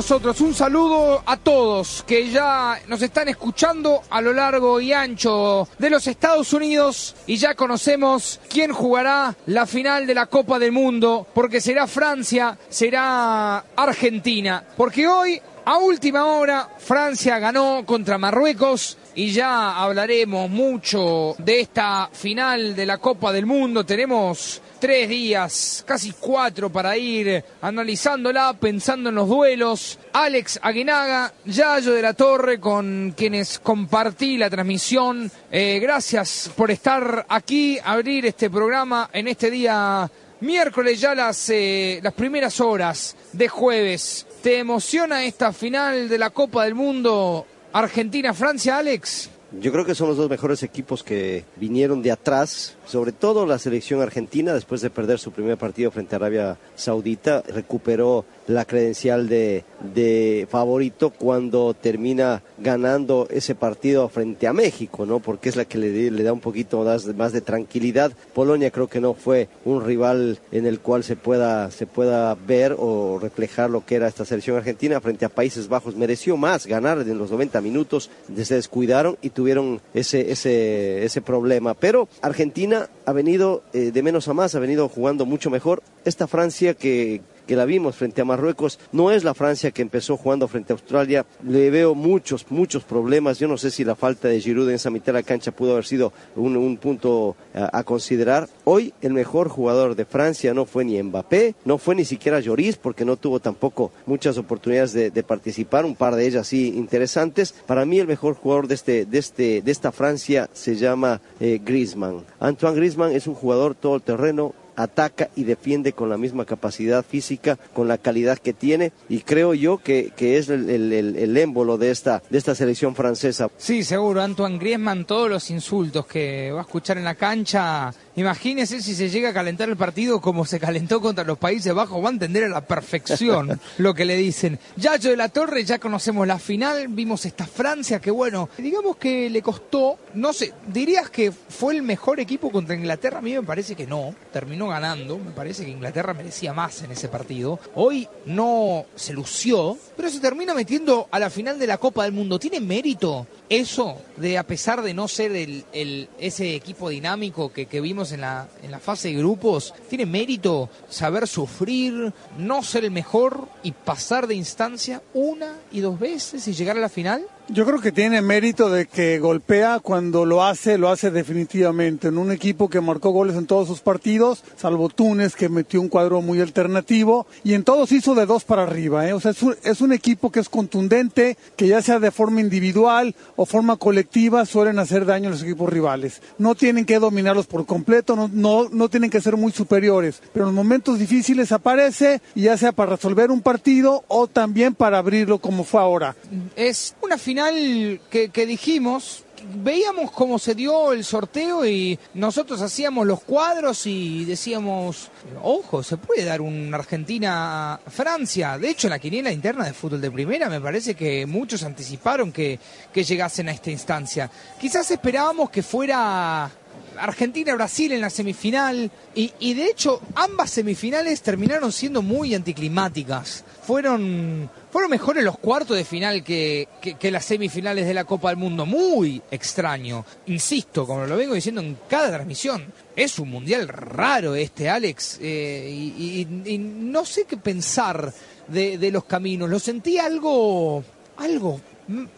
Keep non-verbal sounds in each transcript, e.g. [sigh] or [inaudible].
Nosotros. Un saludo a todos que ya nos están escuchando a lo largo y ancho de los Estados Unidos y ya conocemos quién jugará la final de la Copa del Mundo, porque será Francia, será Argentina, porque hoy a última hora Francia ganó contra Marruecos y ya hablaremos mucho de esta final de la Copa del Mundo. Tenemos tres días, casi cuatro para ir analizándola, pensando en los duelos. Alex Aguinaga, Yayo de la Torre, con quienes compartí la transmisión. Eh, gracias por estar aquí, abrir este programa en este día miércoles, ya las, eh, las primeras horas de jueves. ¿Te emociona esta final de la Copa del Mundo Argentina-Francia, Alex? Yo creo que son los dos mejores equipos que vinieron de atrás, sobre todo la selección argentina, después de perder su primer partido frente a Arabia Saudita, recuperó la credencial de, de favorito cuando termina ganando ese partido frente a México, ¿no? Porque es la que le, le da un poquito más, más de tranquilidad. Polonia creo que no fue un rival en el cual se pueda, se pueda ver o reflejar lo que era esta selección argentina frente a Países Bajos. Mereció más ganar en los 90 minutos, se descuidaron y tuvieron ese, ese, ese problema. Pero Argentina ha venido eh, de menos a más, ha venido jugando mucho mejor. Esta Francia que, que la vimos frente a Marruecos, no es la Francia que empezó jugando frente a Australia. Le veo muchos, muchos problemas. Yo no sé si la falta de Giroud en esa mitad de la cancha pudo haber sido un, un punto a, a, considerar. Hoy el mejor jugador de Francia no fue ni Mbappé, no fue ni siquiera Lloris, porque no tuvo tampoco muchas oportunidades de, participar, un par de ellas sí interesantes. Para mí el mejor jugador de, este, de, este, de esta Francia se llama eh, Griezmann. Antoine Griezmann es un jugador todoterreno, ataca y defiende con la misma capacidad física, con la calidad que tiene y creo yo que, que es el, el, émbolo de esta, de esta selección francesa. Sí, seguro, Antoine Griezmann, todos los insultos que va a escuchar en la cancha, imagínese si se llega a calentar el partido como se calentó contra los Países Bajos, va a entender a la perfección [laughs] lo que le dicen. Yayo de la Torre, ya conocemos la final, vimos esta Francia que bueno, digamos que le costó, no sé, dirías que fue el mejor equipo contra Inglaterra, a mí me parece que no, terminó ganando. Me parece que Inglaterra merecía más en ese partido. Hoy no se lució, pero se termina metiendo a la final de la Copa del Mundo. ¿Tiene mérito eso de, a pesar de no ser el, el ese equipo dinámico que, que vimos en la, en la fase de grupos, tiene mérito saber sufrir, no ser el mejor y pasar de instancia una y dos veces y llegar a la final? Yo creo que tiene mérito de que golpea cuando lo hace, lo hace definitivamente. En un equipo que marcó goles en todos sus partidos, salvo Túnez, que metió un cuadro muy alternativo, y en todos hizo de dos para arriba. ¿eh? O sea, es un, es un equipo que es contundente, que ya sea de forma individual o forma colectiva, suelen hacer daño a los equipos rivales. No tienen que dominarlos por completo, no, no, no tienen que ser muy superiores, pero en momentos difíciles aparece, ya sea para resolver un partido o también para abrirlo como fue ahora. Es una final que, que, dijimos, veíamos cómo se dio el sorteo y nosotros hacíamos los cuadros y decíamos, ojo, se puede dar un Argentina-Francia. De hecho, en la quiniela interna de fútbol de primera me parece que muchos anticiparon que, que llegasen a esta instancia. Quizás esperábamos que fuera Argentina-Brasil en la semifinal y, de hecho ambas semifinales terminaron siendo muy anticlimáticas. Fueron, fueron mejores los cuartos de final que, las semifinales de la Copa del Mundo. Muy extraño. Insisto, como lo vengo diciendo en cada transmisión, es un mundial raro este, Alex. Eh, y, no sé qué pensar de, de los caminos. Lo sentí algo, algo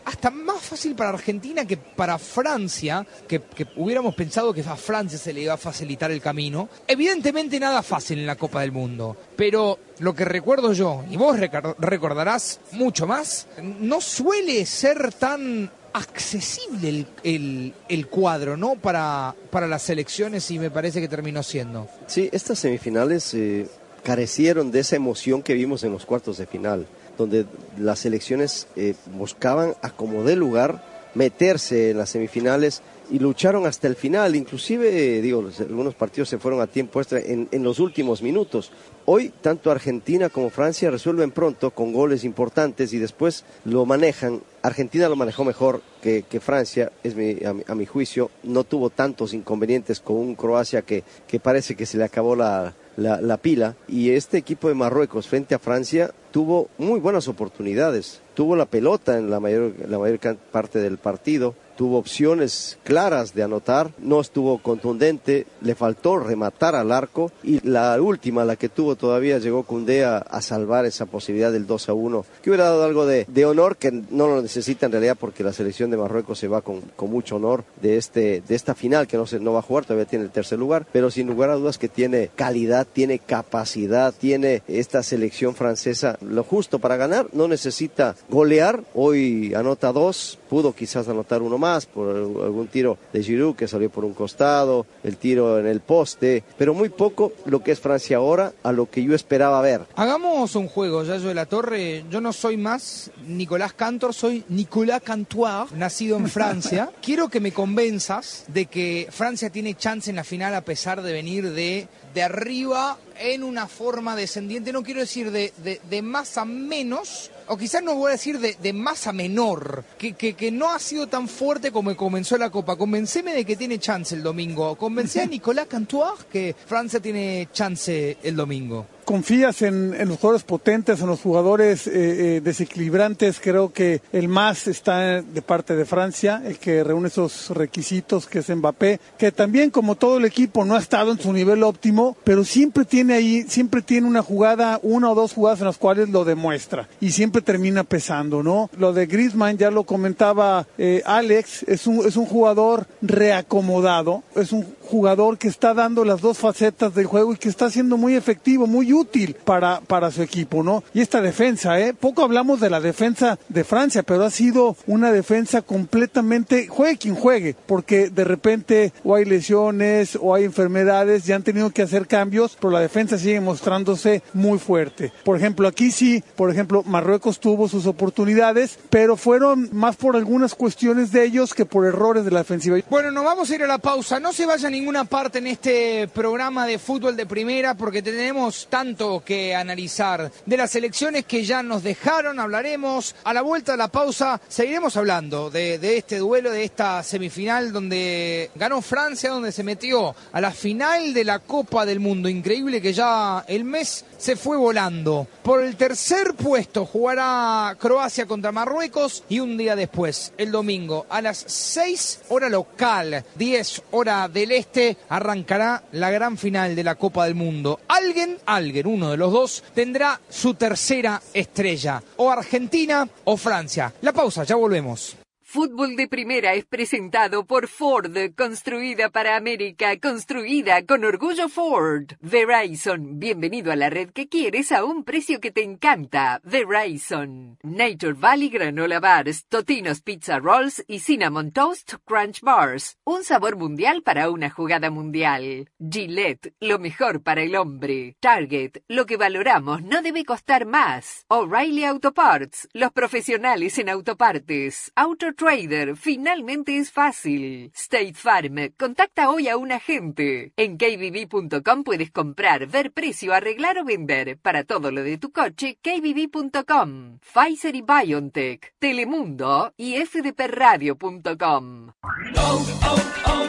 hasta más fácil para Argentina que para Francia, que, hubiéramos pensado que a Francia se le iba a facilitar el camino. Evidentemente nada fácil en la Copa del Mundo, pero lo que recuerdo yo, y vos recordarás mucho más, no suele ser tan accesible el, el, cuadro, ¿no? Para, para las selecciones y me parece que terminó siendo. Sí, estas semifinales eh, carecieron de esa emoción que vimos en los cuartos de final, donde las selecciones eh, buscaban a como de lugar meterse en las semifinales y lucharon hasta el final, inclusive, digo, algunos partidos se fueron a tiempo extra en, en, los últimos minutos. Hoy, tanto Argentina como Francia resuelven pronto con goles importantes y después lo manejan. Argentina lo manejó mejor que, que Francia, es mi, a, mi, juicio, no tuvo tantos inconvenientes con un Croacia que, que parece que se le acabó la, la, la, pila. Y este equipo de Marruecos frente a Francia tuvo muy buenas oportunidades, tuvo la pelota en la mayor, la mayor parte del partido, tuvo opciones claras de anotar, no estuvo contundente, le faltó rematar al arco y la última, la que tuvo todavía, llegó Cundé a, a salvar esa posibilidad del 2 a 1, que hubiera dado algo de, de, honor que no lo necesita en realidad porque la selección de Marruecos se va con, con mucho honor de, este, de esta final que no, se, no va a jugar, todavía tiene el tercer lugar, pero sin lugar a dudas que tiene calidad, tiene capacidad, tiene esta selección francesa. Lo justo para ganar, no necesita golear, hoy anota dos, pudo quizás anotar uno más por algún tiro de Giroud que salió por un costado, el tiro en el poste, pero muy poco lo que es Francia ahora a lo que yo esperaba ver. Hagamos un juego, Yayo de la Torre. Yo no soy más Nicolás Cantor, soy Nicolas Cantoir, nacido en [laughs] Francia. Quiero que me convenzas de que Francia tiene chance en la final a pesar de venir de, de arriba en una forma descendiente, no quiero decir de, de, de más a menos, o quizás no voy a decir de, de más a menor, que, que, que, no ha sido tan fuerte como comenzó la Copa. Convenceme de que tiene chance el domingo. Convencé a [laughs] Nicolás Cantoir que Francia tiene chance el domingo confías en, en, los jugadores potentes, en los jugadores eh, eh, desequilibrantes. Creo que el más está de parte de Francia, el que reúne esos requisitos, que es Mbappé, que también como todo el equipo no ha estado en su nivel óptimo, pero siempre tiene ahí, siempre tiene una jugada, una o dos jugadas en las cuales lo demuestra y siempre termina pesando, ¿no? Lo de Griezmann ya lo comentaba eh, Alex, es un, es un jugador reacomodado, es un jugador que está dando las dos facetas del juego y que está siendo muy efectivo, muy útil para, para su equipo, ¿no? Y esta defensa, ¿eh? Poco hablamos de la defensa de Francia, pero ha sido una defensa completamente, juegue quien juegue, porque de repente o hay lesiones o hay enfermedades, ya han tenido que hacer cambios, pero la defensa sigue mostrándose muy fuerte. Por ejemplo, aquí sí, por ejemplo, Marruecos tuvo sus oportunidades, pero fueron más por algunas cuestiones de ellos que por errores de la defensiva. Bueno, nos vamos a ir a la pausa. No se vaya a ninguna parte en este programa de fútbol de primera porque tenemos tanto que analizar de las elecciones que ya nos dejaron. Hablaremos a la vuelta de la pausa. Seguiremos hablando de, de este duelo, de esta semifinal donde ganó Francia, donde se metió a la final de la Copa del Mundo. Increíble que ya el mes se fue volando. Por el tercer puesto jugará Croacia contra Marruecos y un día después, el domingo, a las 6 hora local, 10 hora del este arrancará la gran final de la Copa del Mundo. Alguien, alguien, uno de los dos, tendrá su tercera estrella. O Argentina o Francia. La pausa, ya volvemos. Fútbol de Primera es presentado por Ford, construida para América, construida con orgullo Ford. Verizon, bienvenido a la red que quieres a un precio que te encanta. Verizon. Nature Valley Granola Bars, Totinos Pizza Rolls y Cinnamon Toast Crunch Bars. Un sabor mundial para una jugada mundial. Gillette, lo mejor para el hombre. Target, lo que valoramos no debe costar más. O'Reilly Auto Parts, los profesionales en autopartes. Auto Trader, finalmente es fácil. State Farm, contacta hoy a un agente. En kbb.com puedes comprar, ver precio, arreglar o vender. Para todo lo de tu coche, kbb.com. Pfizer y BioNTech, Telemundo y fdpradio.com. Oh, oh, oh,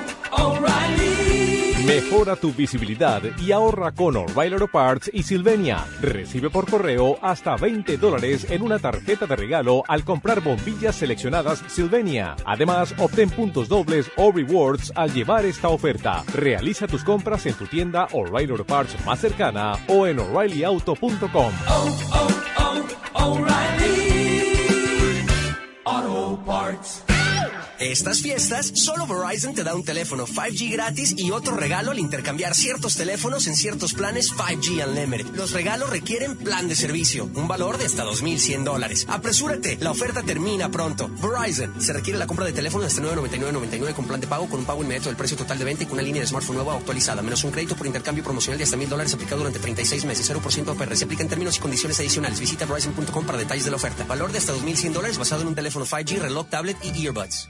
Mejora tu visibilidad y ahorra con O'Reilly Auto Parts y Silvenia. Recibe por correo hasta 20 dólares en una tarjeta de regalo al comprar bombillas seleccionadas Además, obtén puntos dobles o rewards al llevar esta oferta. Realiza tus compras en tu tienda O'Reilly Auto Parts más cercana o en o'ReillyAuto.com. Estas fiestas, solo Verizon te da un teléfono 5G gratis y otro regalo al intercambiar ciertos teléfonos en ciertos planes 5G Unlimited. Los regalos requieren plan de servicio, un valor de hasta 2.100 dólares. Apresúrate, la oferta termina pronto. Verizon, se requiere la compra de teléfono hasta 999.99 con plan de pago con un pago inmediato del precio total de venta y con una línea de smartphone nueva actualizada, menos un crédito por intercambio promocional de hasta 1.000 dólares aplicado durante 36 meses, 0% APR. Se aplica en términos y condiciones adicionales. Visita Verizon.com para detalles de la oferta. Valor de hasta 2.100 dólares basado en un teléfono 5G, reloj, tablet y earbuds.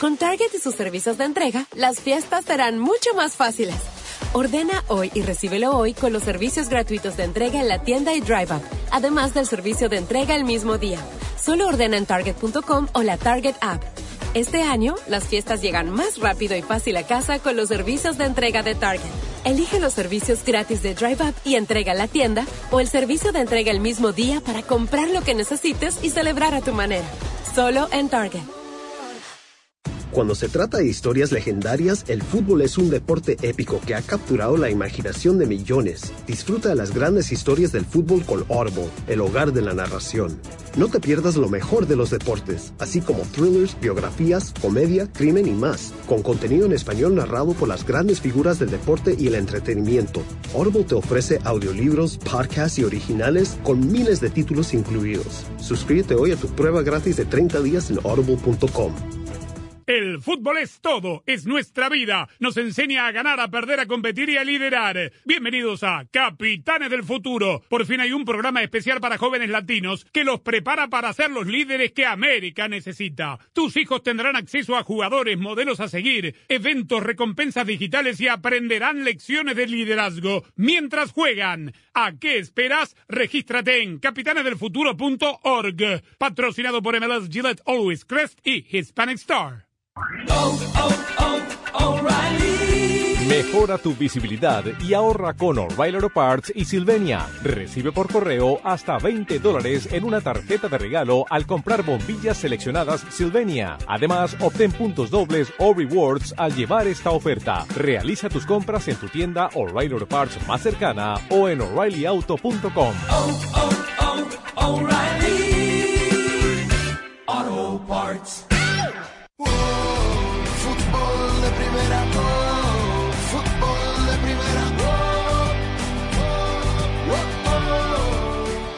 Con Target y sus servicios de entrega, las fiestas serán mucho más fáciles. Ordena hoy y recíbelo hoy con los servicios gratuitos de entrega en la tienda y Drive Up, además del servicio de entrega el mismo día. Solo ordena en Target.com o la Target App. Este año, las fiestas llegan más rápido y fácil a casa con los servicios de entrega de Target. Elige los servicios gratis de Drive Up y entrega a la tienda o el servicio de entrega el mismo día para comprar lo que necesites y celebrar a tu manera. Solo en Target. Cuando se trata de historias legendarias, el fútbol es un deporte épico que ha capturado la imaginación de millones. Disfruta de las grandes historias del fútbol con Audible, el hogar de la narración. No te pierdas lo mejor de los deportes, así como thrillers, biografías, comedia, crimen y más, con contenido en español narrado por las grandes figuras del deporte y el entretenimiento. Audible te ofrece audiolibros, podcasts y originales con miles de títulos incluidos. Suscríbete hoy a tu prueba gratis de 30 días en audible.com. El fútbol es todo, es nuestra vida. Nos enseña a ganar, a perder, a competir y a liderar. Bienvenidos a Capitanes del Futuro. Por fin hay un programa especial para jóvenes latinos que los prepara para ser los líderes que América necesita. Tus hijos tendrán acceso a jugadores, modelos a seguir, eventos, recompensas digitales y aprenderán lecciones de liderazgo mientras juegan. ¿A qué esperas? Regístrate en capitanesdelfuturo.org. Patrocinado por MLS Gillette Always Crest y Hispanic Star. Mejora tu visibilidad y ahorra con O'Reilly Auto Parts y Silvenia. Recibe por correo hasta 20 dólares en una tarjeta de regalo al comprar bombillas seleccionadas Silvenia. Además, obtén puntos dobles o rewards al llevar esta oferta. Realiza tus compras en tu tienda O'Reilly Auto Parts más cercana o en o'ReillyAuto.com. fútbol de primera,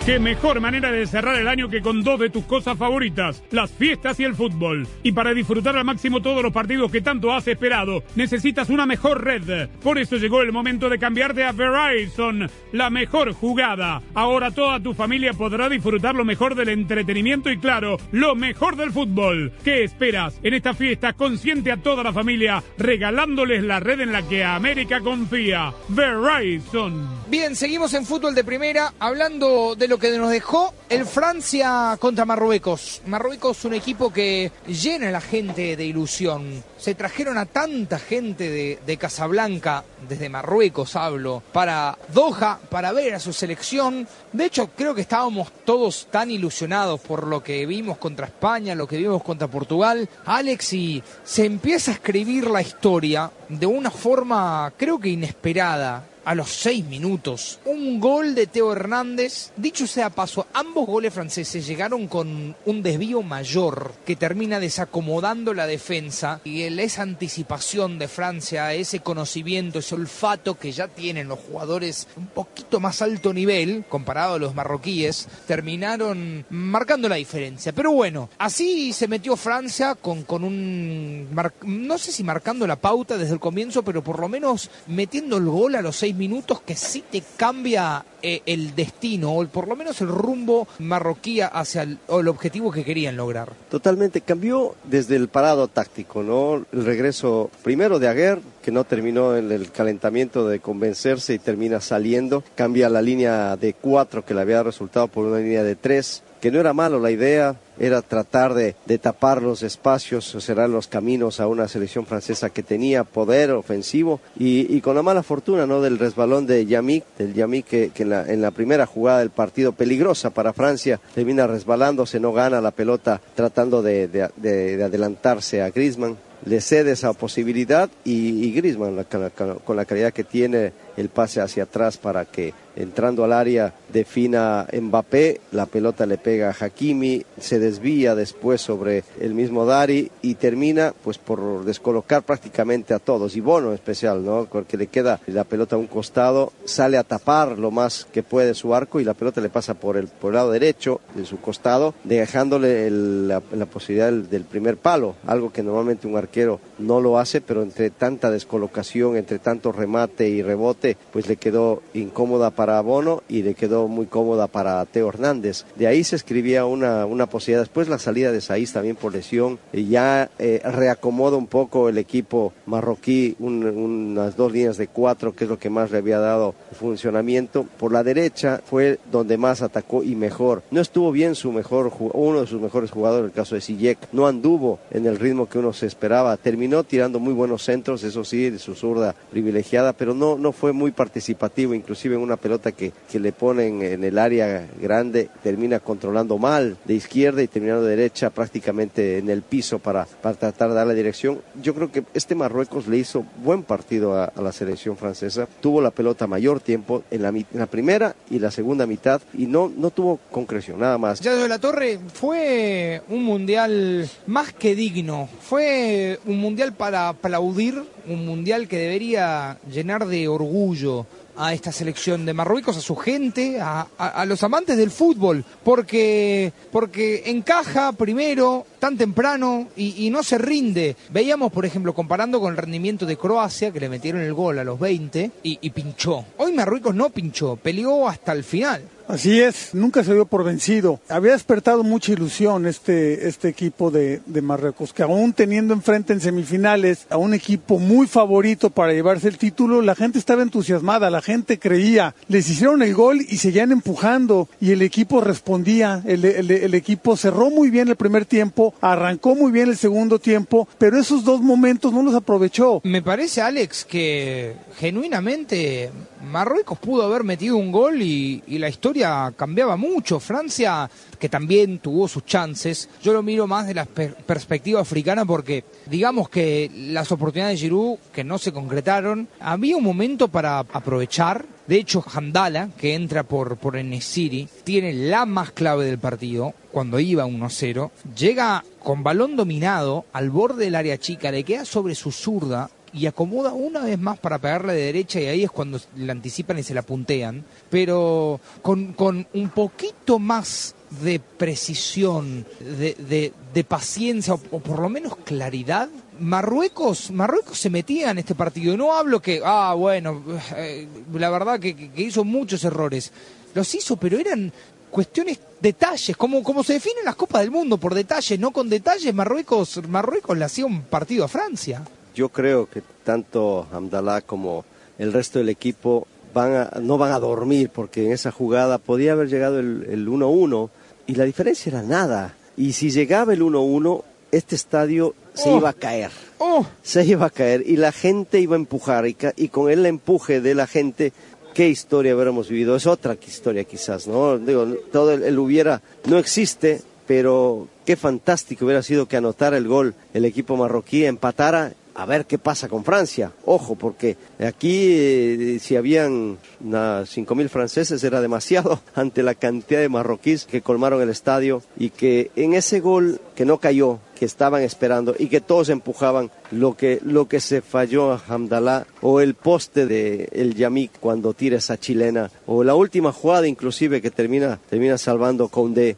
Qué mejor manera de cerrar el año que con dos de tus cosas favoritas, las fiestas y el fútbol. Y para disfrutar al máximo todos los partidos que tanto has esperado, necesitas una mejor red. Por eso llegó el momento de cambiarte a Verizon, la mejor jugada. Ahora toda tu familia podrá disfrutar lo mejor del entretenimiento y claro, lo mejor del fútbol. ¿Qué esperas? En esta fiesta consiente a toda la familia, regalándoles la red en la que América confía. Verizon. Bien, seguimos en fútbol de primera, hablando de lo que nos dejó el Francia contra Marruecos. Marruecos, un equipo que llena a la gente de ilusión. Se trajeron a tanta gente de, de Casablanca, desde Marruecos hablo, para Doha, para ver a su selección. De hecho, creo que estábamos todos tan ilusionados por lo que vimos contra España, lo que vimos contra Portugal. Alex, y se empieza a escribir la historia de una forma, creo que inesperada a los seis minutos. Un gol de Teo Hernández. Dicho sea paso, ambos goles franceses llegaron con un desvío mayor que termina desacomodando la defensa y esa anticipación de Francia, ese conocimiento, ese olfato que ya tienen los jugadores un poquito más alto nivel comparado a los marroquíes, terminaron marcando la diferencia. Pero bueno, así se metió Francia con, con un, no sé si marcando la pauta desde el comienzo, pero por lo menos metiendo el gol a los seis minutos que sí te cambia eh, el destino o por lo menos el rumbo marroquí hacia el, el, objetivo que querían lograr. Totalmente, cambió desde el parado táctico, ¿no? El regreso primero de Aguer, que no terminó en el calentamiento de convencerse y termina saliendo, cambia la línea de cuatro que le había resultado por una línea de tres, que no era malo la idea, era tratar de, de, tapar los espacios, cerrar los caminos a una selección francesa que tenía poder ofensivo y, y con la mala fortuna ¿no? del resbalón de Yamik, del Yamik que, en, la, en, la, primera jugada del partido peligrosa para Francia termina resbalándose, no gana la pelota tratando de, de, de adelantarse a Griezmann le cede esa posibilidad y, y Griezmann con, con la calidad que tiene el pase hacia atrás para que entrando al área defina Mbappé, la pelota le pega a Hakimi, se desvía después sobre el mismo Dari y termina pues por descolocar prácticamente a todos y Bono en especial, ¿no? Porque le queda la pelota a un costado, sale a tapar lo más que puede su arco y la pelota le pasa por el, por lado derecho de su costado, dejándole la, posibilidad del, del primer palo, algo que normalmente un arquero no lo hace, pero entre tanta descolocación, entre tanto remate y rebote, pues le quedó incómoda para Bono y le quedó muy cómoda para Teo Hernández. De ahí se escribía una, una posibilidad. Después la salida de Saiz también por lesión y ya eh, reacomoda un poco el equipo marroquí, un, unas dos líneas de cuatro, que es lo que más le había dado funcionamiento. Por la derecha fue donde más atacó y mejor. No estuvo bien su mejor, uno de sus mejores jugadores, el caso de Sijek, no anduvo en el ritmo que uno se esperaba. Terminó tirando muy buenos centros, eso sí, de su zurda privilegiada, pero no, no fue muy participativo, inclusive en una pelota que, que le ponen en el área grande, termina controlando mal de izquierda y terminando de derecha prácticamente en el piso para, para tratar de dar la dirección. Yo creo que este Marruecos le hizo buen partido a, la selección francesa, tuvo la pelota mayor tiempo en la, en la, primera y la segunda mitad y no, no tuvo concreción, nada más. Ya de la Torre fue un mundial más que digno, fue un mundial para aplaudir, un mundial que debería llenar de orgullo a esta selección de Marruecos, a su gente, a, los amantes del fútbol, porque, porque encaja primero tan temprano y, y, no se rinde. Veíamos, por ejemplo, comparando con el rendimiento de Croacia, que le metieron el gol a los 20 y, y pinchó. Hoy Marruecos no pinchó, peleó hasta el final. Así es, nunca se dio por vencido. Había despertado mucha ilusión este, este equipo de, de, Marruecos, que aún teniendo enfrente en semifinales a un equipo muy favorito para llevarse el título, la gente estaba entusiasmada, la gente creía. Les hicieron el gol y seguían empujando y el equipo respondía. El, el, equipo cerró muy bien el primer tiempo, arrancó muy bien el segundo tiempo, pero esos dos momentos no los aprovechó. Me parece, Alex, que genuinamente Marruecos pudo haber metido un gol y, la historia cambiaba mucho. Francia, que también tuvo sus chances, yo lo miro más de la per perspectiva africana porque digamos que las oportunidades de Giroud que no se concretaron, había un momento para aprovechar. De hecho, Hamdala, que entra por, por Enesiri, tiene la más clave del partido, cuando iba 1-0, llega con balón dominado al borde del área chica, le queda sobre su zurda, y acomoda una vez más para pegarle de derecha y ahí es cuando la anticipan y se la puntean, pero con, con un poquito más de precisión, de, de, de paciencia o, por lo menos claridad. Marruecos, Marruecos se metía en este partido. No hablo que, ah, bueno, eh, la verdad que, que hizo muchos errores. Los hizo, pero eran cuestiones, detalles, como, como se definen las Copas del Mundo, por detalles, no con detalles. Marruecos, Marruecos le hacía un partido a Francia yo creo que tanto Hamdallah como el resto del equipo van a, no van a dormir porque en esa jugada podía haber llegado el 1-1 y la diferencia era nada. Y si llegaba el 1-1, este estadio se oh. iba a caer. Oh. Se iba a caer y la gente iba a empujar y, y con el empuje de la gente qué historia hubiéramos vivido. Es otra historia quizás, ¿no? Digo, todo el, el hubiera no existe, pero qué fantástico hubiera sido que anotara el gol el equipo marroquí, empatara a ver qué pasa con Francia. Ojo, porque aquí eh, si habían cinco mil franceses era demasiado [laughs] ante la cantidad de marroquíes que colmaron el estadio y que en ese gol que no cayó, que estaban esperando y que todos empujaban lo que, lo que se falló a Hamdallah o el poste de el Yamik cuando tira esa chilena o la última jugada inclusive que termina, termina salvando Condé.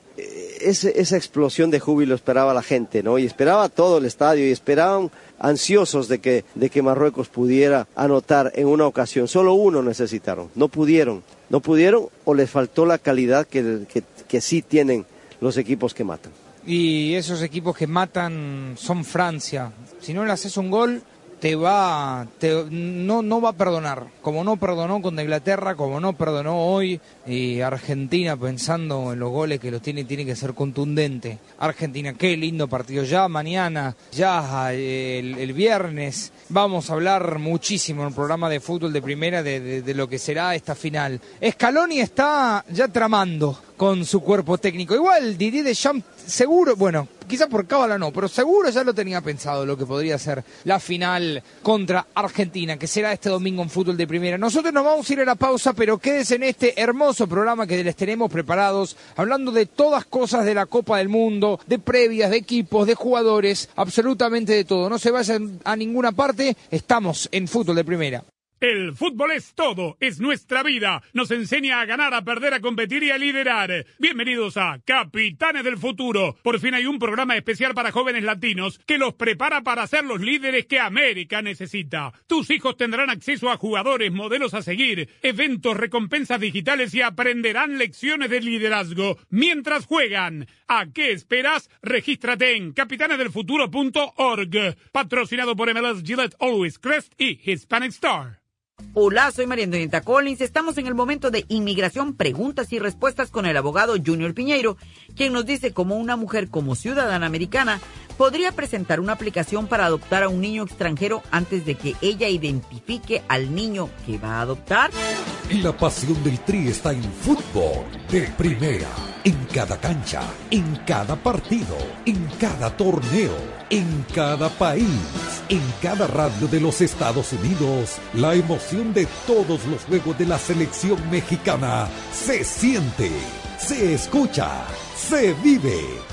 Ese, esa explosión de júbilo esperaba la gente, ¿no? Y esperaba todo el estadio y esperaban ansiosos de que, de que Marruecos pudiera anotar en una ocasión. Solo uno necesitaron, no pudieron. No pudieron o les faltó la calidad que, que, que sí tienen los equipos que matan. Y esos equipos que matan son Francia. Si no le haces un gol, te va, te, no, no va a perdonar, como no perdonó con Inglaterra, como no perdonó hoy y Argentina pensando en los goles que los tiene, tiene que ser contundente. Argentina, qué lindo partido ya, mañana, ya el, viernes, vamos a hablar muchísimo en el programa de fútbol de primera de, de lo que será esta final. Scaloni está ya tramando con su cuerpo técnico. Igual Didier Deschamps seguro, bueno, quizás por cábala no, pero seguro ya lo tenía pensado lo que podría ser la final contra Argentina, que será este domingo en fútbol de primera. Nosotros nos vamos a ir a la pausa, pero quédense en este hermoso programa que les tenemos preparados, hablando de todas cosas de la Copa del Mundo, de previas, de equipos, de jugadores, absolutamente de todo. No se vayan a ninguna parte, estamos en fútbol de primera. El fútbol es todo, es nuestra vida. Nos enseña a ganar, a perder, a competir y a liderar. Bienvenidos a Capitanes del Futuro. Por fin hay un programa especial para jóvenes latinos que los prepara para ser los líderes que América necesita. Tus hijos tendrán acceso a jugadores, modelos a seguir, eventos, recompensas digitales y aprenderán lecciones de liderazgo mientras juegan. ¿A qué esperas? Regístrate en capitanesdelfuturo.org. Patrocinado por MLS Gillette Always Crest y Hispanic Star. Hola, soy María Antonieta Collins. Estamos en el momento de inmigración, preguntas y respuestas con el abogado Junior Piñeiro, quien nos dice cómo una mujer como ciudadana americana podría presentar una aplicación para adoptar a un niño extranjero antes de que ella identifique al niño que va a adoptar. La pasión del Tri está en fútbol de primera, en cada cancha, en cada partido, en cada torneo, en cada país, en cada radio de los Estados Unidos. La emoción de todos los juegos de la selección mexicana se siente, se escucha, se vive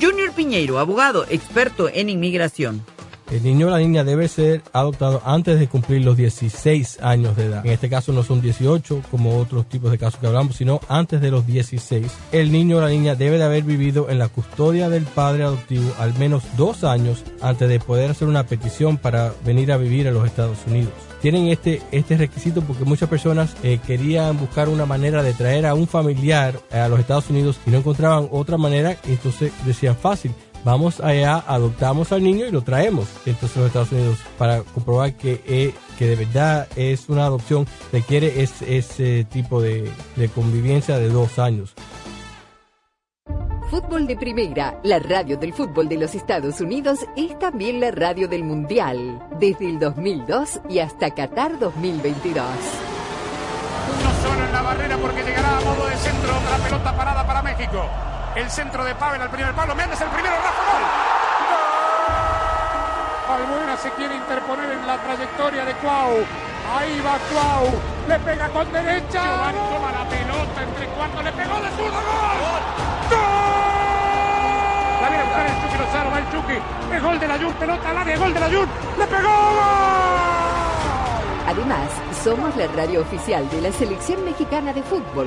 Junior Piñeiro, abogado, experto en inmigración. El niño o la niña debe ser adoptado antes de cumplir los 16 años de edad. En este caso no son 18 como otros tipos de casos que hablamos, sino antes de los 16. El niño o la niña debe de haber vivido en la custodia del padre adoptivo al menos dos años antes de poder hacer una petición para venir a vivir a los Estados Unidos tienen este, este requisito porque muchas personas eh, querían buscar una manera de traer a un familiar a los Estados Unidos y no encontraban otra manera, entonces decían fácil, vamos allá, adoptamos al niño y lo traemos entonces a los Estados Unidos para comprobar que, eh, que de verdad es una adopción, requiere ese tipo de, de convivencia de dos años. Fútbol de Primera, la radio del fútbol de los Estados Unidos, es también la radio del Mundial, desde el 2002 y hasta Qatar 2022. Uno solo en la barrera porque llegará a modo de centro, otra pelota parada para México. El centro de Pavel al primer palo, Méndez el primero, Rafa Gol. Albuena se quiere interponer en la trayectoria de Cuau. Ahí va Cuau, le pega con derecha. Giovanni toma la pelota entre cuartos, le pegó de zurdo, gol. ¡Gol! La viene a buscar el Chucky Lozano, va el Chucky. Es gol de la Jun, pelota al área, gol de la Jun. ¡Le pegó! Además, somos la radio oficial de la Selección Mexicana de Fútbol.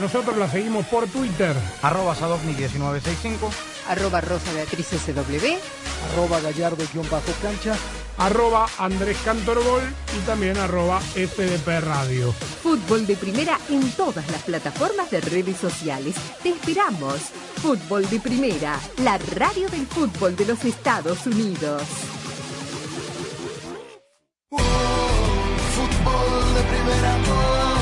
Nosotros la seguimos por Twitter. Arroba Sadovnik1965. Arroba Rosa Beatriz SW. Arroba Gallardo-cancha. Arroba Andrés Cantorbol y también arroba FDP Radio. Fútbol de primera en todas las plataformas de redes sociales. Te esperamos. Fútbol de primera, la radio del fútbol de los Estados Unidos. Fútbol de primera, oh,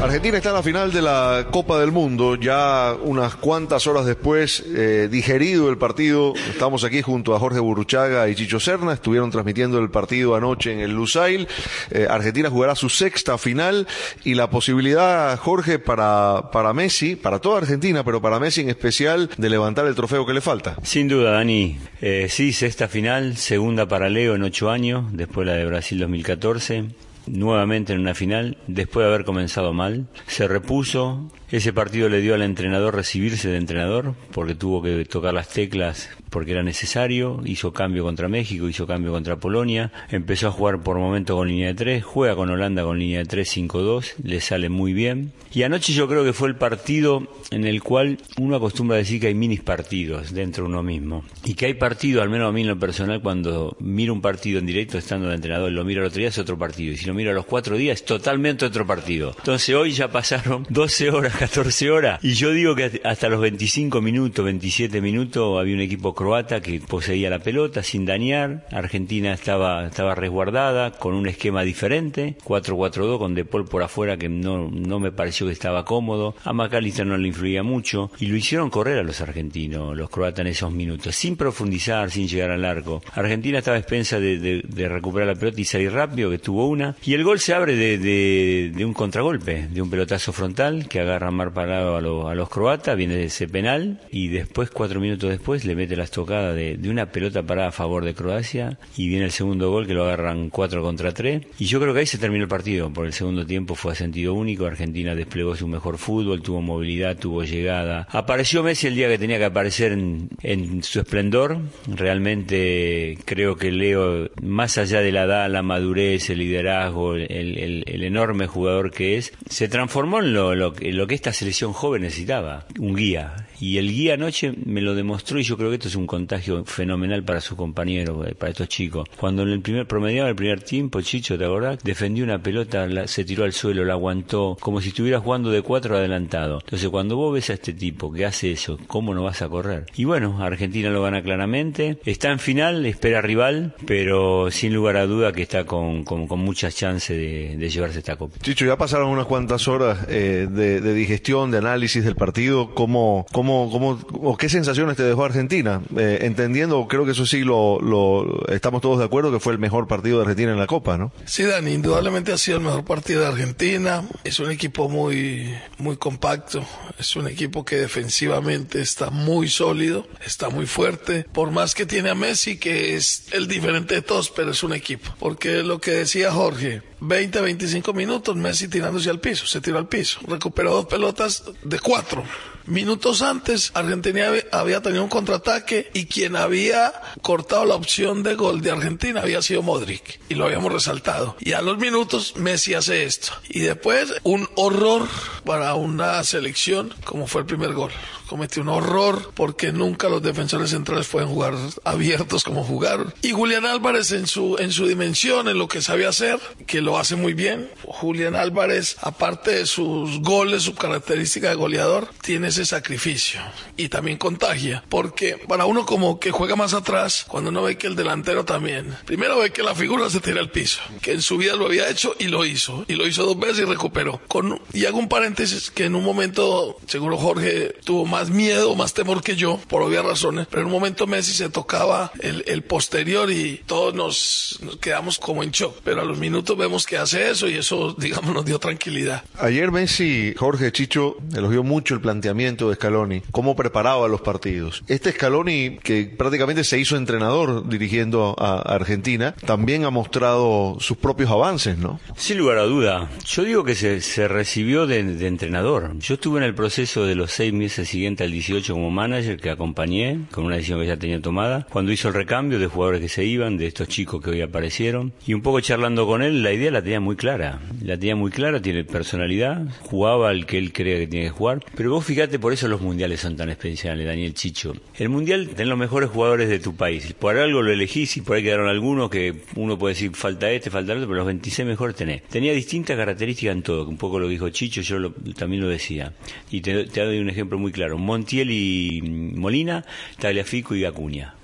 Argentina está en la final de la Copa del Mundo, ya unas cuantas horas después, eh, digerido el partido, estamos aquí junto a Jorge Burruchaga y Chicho Serna, estuvieron transmitiendo el partido anoche en el Lusail, Eh, Argentina jugará su sexta final y la posibilidad, Jorge, para, para Messi, para toda Argentina, pero para Messi en especial, de levantar el trofeo que le falta. Sin duda, Dani. Eh, sí, sexta final, segunda para Leo en ocho años, después la de Brasil 2014. Nuevamente en una final, después de haber comenzado mal, se repuso. Ese partido le dio al entrenador recibirse de entrenador, porque tuvo que tocar las teclas porque era necesario. Hizo cambio contra México, hizo cambio contra Polonia. Empezó a jugar por momento con línea de tres, juega con Holanda con línea de 3-5-2, le sale muy bien. Y anoche yo creo que fue el partido en el cual uno acostumbra a decir que hay minis partidos dentro de uno mismo. Y que hay partido, al menos a mí en lo personal, cuando miro un partido en directo estando de entrenador, lo miro al otro día es otro partido. Y si lo miro a los cuatro días es totalmente otro partido. Entonces hoy ya pasaron [laughs] 12 horas 14 horas. Y yo digo que hasta los 25 minutos, 27 minutos, había un equipo croata que poseía la pelota sin dañar. Argentina estaba, estaba resguardada con un esquema diferente, 4-4-2 con De por afuera que no, no me pareció que estaba cómodo. A McAllister no le influía mucho y lo hicieron correr a los argentinos, los croatas en esos minutos, sin profundizar, sin llegar al arco. Argentina estaba expensa de, de, recuperar la pelota y salir rápido, que tuvo una. Y el gol se abre de, de, un contragolpe, de un pelotazo frontal que agarra Mar Parado a, a los croatas, viene ese penal y después, cuatro minutos después, le mete la estocada de, una pelota parada a favor de Croacia y viene el segundo gol que lo agarran cuatro contra tres. Y yo creo que ahí se terminó el partido, por el segundo tiempo fue a sentido único, Argentina desplegó su mejor fútbol, tuvo movilidad, tuvo llegada. Apareció Messi el día que tenía que aparecer en, su esplendor, realmente creo que Leo, más allá de la edad, la madurez, el liderazgo, el, enorme jugador que es, se transformó en lo, lo, en lo que esta selección joven necesitaba, un guía, y el guía anoche me lo demostró y yo creo que esto es un contagio fenomenal para sus compañeros, eh, para estos chicos. Cuando en el primer promediaba el primer tiempo, Chicho, ¿te acordás? Defendió una pelota, se tiró al suelo, la aguantó, como si estuviera jugando de cuatro adelantado. Entonces, cuando vos ves a este tipo que hace eso, ¿cómo no vas a correr? Y bueno, Argentina lo gana claramente. Está en final, espera rival, pero sin lugar a duda que está con, con, muchas chances de, llevarse esta copa. Chicho, ya pasaron unas cuantas horas eh, de, digestión, de análisis del partido. ¿Cómo, cómo ¿Cómo, o qué sensaciones te dejó Argentina? Eh, entendiendo, creo que eso sí lo, lo, estamos todos de acuerdo que fue el mejor partido de Argentina en la Copa, ¿no? Sí, Dani, indudablemente ha sido el mejor partido de Argentina. Es un equipo muy, muy compacto. Es un equipo que defensivamente está muy sólido, está muy fuerte. Por más que tiene a Messi, que es el diferente de todos, pero es un equipo. Porque lo que decía Jorge, 20, 25 minutos, Messi tirándose al piso, se tiró al piso. Recuperó dos pelotas de cuatro. Minutos antes, Argentina había tenido un contraataque y quien había cortado la opción de gol de Argentina había sido Modric y lo habíamos resaltado. Y a los minutos Messi hace esto. Y después un horror para una selección como fue el primer gol cometió un horror porque nunca los defensores centrales pueden jugar abiertos como jugaron. Y Julián Álvarez en su, en su dimensión, en lo que sabe hacer, que lo hace muy bien. Julián Álvarez, aparte de sus goles, su característica de goleador, tiene ese sacrificio y también contagia. Porque para uno como que juega más atrás, cuando uno ve que el delantero también, primero ve que la figura se tira al piso, que en su vida lo había hecho y lo hizo. Y lo hizo dos veces y recuperó. Con, y hago un paréntesis que en un momento, seguro Jorge tuvo más más miedo, más temor que yo, por obvias razones, pero en un momento Messi se tocaba el, el posterior y todos nos, quedamos como en shock, pero a los minutos vemos que hace eso y eso, [laughs] digamos, nos dio tranquilidad. Ayer Messi, Jorge Chicho, elogió mucho el planteamiento de Scaloni, cómo preparaba los partidos. Este Scaloni, que prácticamente se hizo entrenador dirigiendo a Argentina, también ha mostrado sus propios avances, ¿no? Sin lugar a duda. Yo digo que se, se recibió de, de entrenador. Yo estuve en el proceso de los seis meses siguientes al 18 como manager que acompañé con una decisión que ya tenía tomada. Cuando hizo el recambio de jugadores que se iban, de estos chicos que hoy aparecieron, y un poco charlando con él, la idea la tenía muy clara. La tenía muy clara, tiene personalidad, jugaba al que él creía que tiene que jugar. Pero vos fíjate, por eso los mundiales son tan especiales, Daniel Chicho. El mundial ten los mejores jugadores de tu país. Por algo lo elegís y por ahí quedaron algunos que uno puede decir falta este, falta el otro, pero los 26 mejores tenés. Tenía distintas características en todo, un poco lo dijo Chicho, yo también lo decía. Y te doy un ejemplo muy claro. Montiel y Molina, Tagliafico y Acuña.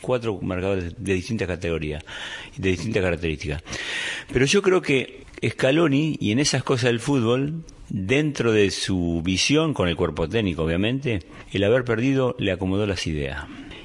Cuatro marcadores de distintas categorías, de distintas características. Pero yo creo que Scaloni, y en esas cosas del fútbol, dentro de su visión, con el cuerpo técnico obviamente, el haber perdido le acomodó las ideas.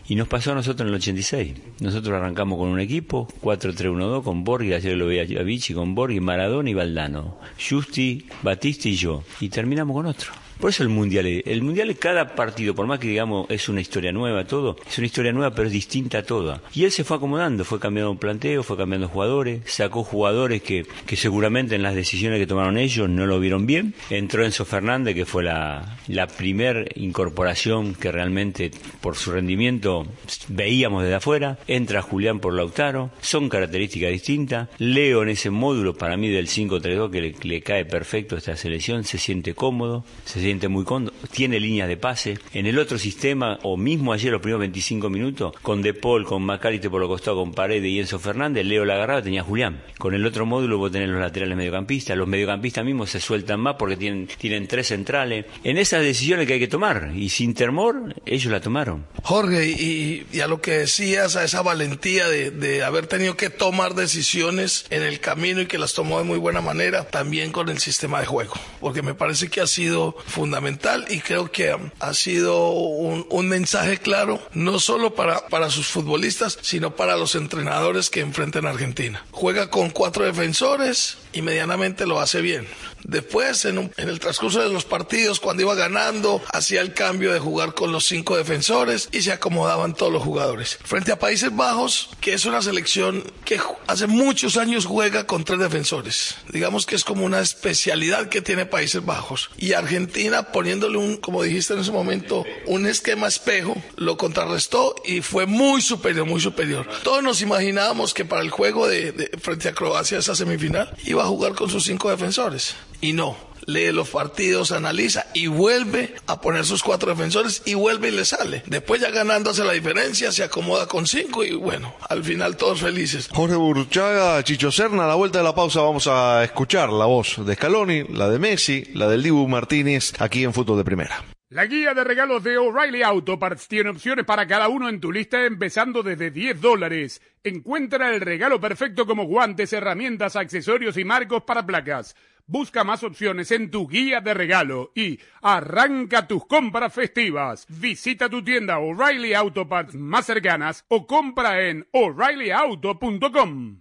Y nos pasó a nosotros en el 86. Nosotros arrancamos con un equipo, 4-3-1-2, con Borghi, ayer lo veía a con Borghi, Maradona y Valdano. Justi, Batista y yo. Y terminamos con otro. Por eso el Mundial, el Mundial cada partido, por más que digamos es una historia nueva todo, es una historia nueva pero es distinta a toda. Y él se fue acomodando, fue cambiando un planteo, fue cambiando jugadores, sacó jugadores que, que seguramente en las decisiones que tomaron ellos no lo vieron bien. Entró Enzo Fernández, que fue la, la primer incorporación que realmente por su rendimiento veíamos desde afuera. Entra Julián por Lautaro, son características distintas. Leo en ese módulo para mí del 5-3-2 que le, le cae perfecto a esta selección, se siente cómodo, se siente muy cómodo, tiene líneas de pase. En el otro sistema, o mismo ayer los primeros 25 minutos, con De Paul, con Macalite por lo costado, con Paredes y Enzo Fernández, Leo la agarraba, tenía Julián. Con el otro módulo vos tenés los laterales mediocampistas, los mediocampistas mismos se sueltan más porque tienen, tienen tres centrales. En esas decisiones que hay que tomar, y sin temor, ellos la tomaron. Jorge, y, y a lo que decías, a esa valentía de, de haber tenido que tomar decisiones en el camino y que las tomó de muy buena manera, también con el sistema de juego, porque me parece que ha sido fundamental y creo que ha sido un, un mensaje claro, no solo para, para sus futbolistas, sino para los entrenadores que enfrentan a Argentina. Juega con cuatro defensores y medianamente lo hace bien. Después, en, un- en el transcurso de los partidos, cuando iba ganando, hacía el cambio de jugar con los cinco defensores y se acomodaban todos los jugadores. Frente a Países Bajos, que es una selección que hace muchos años juega con tres defensores. Digamos que es como una especialidad que tiene Países Bajos. Y Argentina, poniéndole un, como dijiste en ese momento, un esquema espejo, lo contrarrestó y fue muy superior, muy superior. Todos nos imaginábamos que para el juego de, de- frente a Croacia, esa semifinal, iba a jugar con sus cinco defensores. Y no. Lee los partidos, analiza y vuelve a poner sus cuatro defensores y vuelve y le sale. Después ya ganando hace la diferencia, se acomoda con cinco y bueno, al final todos felices. Jorge Burruchaga, Chicho Serna, a la vuelta de la pausa vamos a escuchar la voz de Scaloni, la de Messi, la del Dibu Martínez, aquí en Fútbol de Primera. La guía de regalos de O'Reilly Auto Parts tiene opciones para cada uno en tu lista empezando desde 10 dólares. Encuentra el regalo perfecto como guantes, herramientas, accesorios y marcos para placas. Busca más opciones en tu guía de regalo y arranca tus compras festivas. Visita tu tienda O'Reilly Auto Parts más cercanas o compra en o'ReillyAuto.com.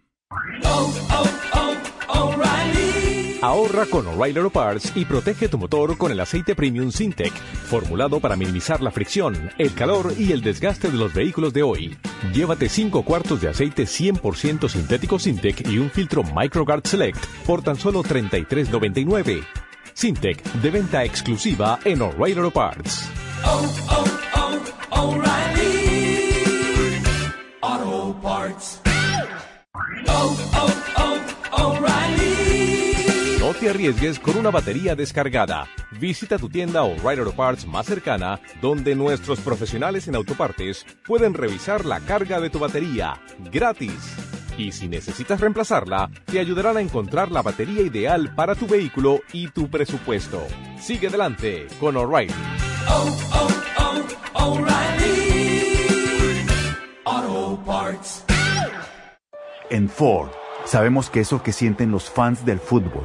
Ahorra con O'Reilly Auto Parts y protege tu motor con el aceite Premium Sintec, formulado para minimizar la fricción, el calor y el desgaste de los vehículos de hoy. Llévate 5 cuartos de aceite 100% sintético Sintec y un filtro MicroGuard Select por tan solo $33.99. Sintec, de venta exclusiva en O'Reilly Auto Parts. Oh, oh, oh, te arriesgues con una batería descargada. Visita tu tienda O'Reilly Auto Parts más cercana, donde nuestros profesionales en autopartes pueden revisar la carga de tu batería gratis. Y si necesitas reemplazarla, te ayudarán a encontrar la batería ideal para tu vehículo y tu presupuesto. Sigue adelante con O'Reilly. Oh, oh, oh, O'Reilly Auto Parts. En Ford, sabemos que eso que sienten los fans del fútbol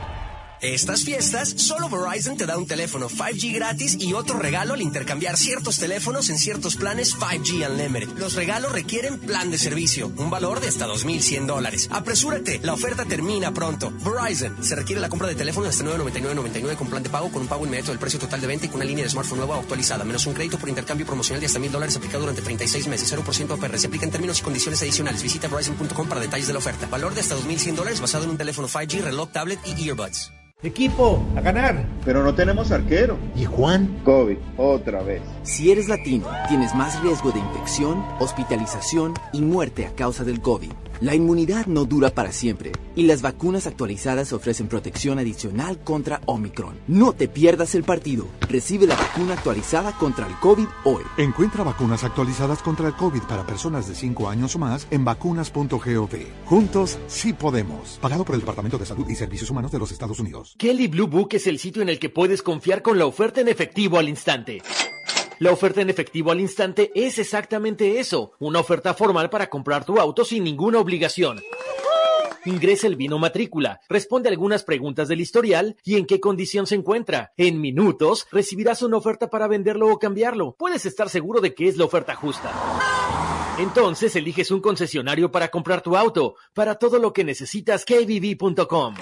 Estas fiestas, solo Verizon te da un teléfono 5G gratis y otro regalo al intercambiar ciertos teléfonos en ciertos planes 5G Unlimited. Los regalos requieren plan de servicio, un valor de hasta 2.100 dólares. Apresúrate, la oferta termina pronto. Verizon, se requiere la compra de teléfono hasta 999.99 con plan de pago con un pago inmediato del precio total de venta y con una línea de smartphone nueva actualizada, menos un crédito por intercambio promocional de hasta 1.000 dólares aplicado durante 36 meses, 0% APR. Se aplica en términos y condiciones adicionales. Visita Verizon.com para detalles de la oferta. Valor de hasta 2.100 dólares basado en un teléfono 5G, reloj, tablet y earbuds. Equipo, a ganar. Pero no tenemos arquero. ¿Y Juan? COVID, otra vez. Si eres latino, tienes más riesgo de infección, hospitalización y muerte a causa del COVID. La inmunidad no dura para siempre y las vacunas actualizadas ofrecen protección adicional contra Omicron. No te pierdas el partido. Recibe la vacuna actualizada contra el COVID hoy. Encuentra vacunas actualizadas contra el COVID para personas de 5 años o más en vacunas.gov. Juntos sí podemos. Pagado por el Departamento de Salud y Servicios Humanos de los Estados Unidos. Kelly Blue Book es el sitio en el que puedes confiar con la oferta en efectivo al instante. La oferta en efectivo al instante es exactamente eso, una oferta formal para comprar tu auto sin ninguna obligación. Ingresa el vino matrícula, responde algunas preguntas del historial y en qué condición se encuentra. En minutos recibirás una oferta para venderlo o cambiarlo. Puedes estar seguro de que es la oferta justa. Entonces eliges un concesionario para comprar tu auto. Para todo lo que necesitas, kbb.com.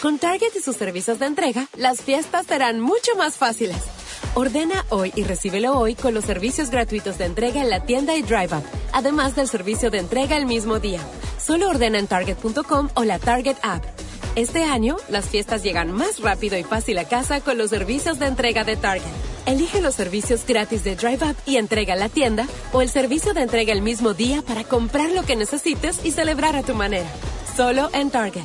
Con Target y sus servicios de entrega, las fiestas serán mucho más fáciles. Ordena hoy y recíbelo hoy con los servicios gratuitos de entrega en la tienda y Drive Up, además del servicio de entrega el mismo día. Solo ordena en Target.com o la Target App. Este año, las fiestas llegan más rápido y fácil a casa con los servicios de entrega de Target. Elige los servicios gratis de Drive Up y entrega a la tienda o el servicio de entrega el mismo día para comprar lo que necesites y celebrar a tu manera. Solo en Target.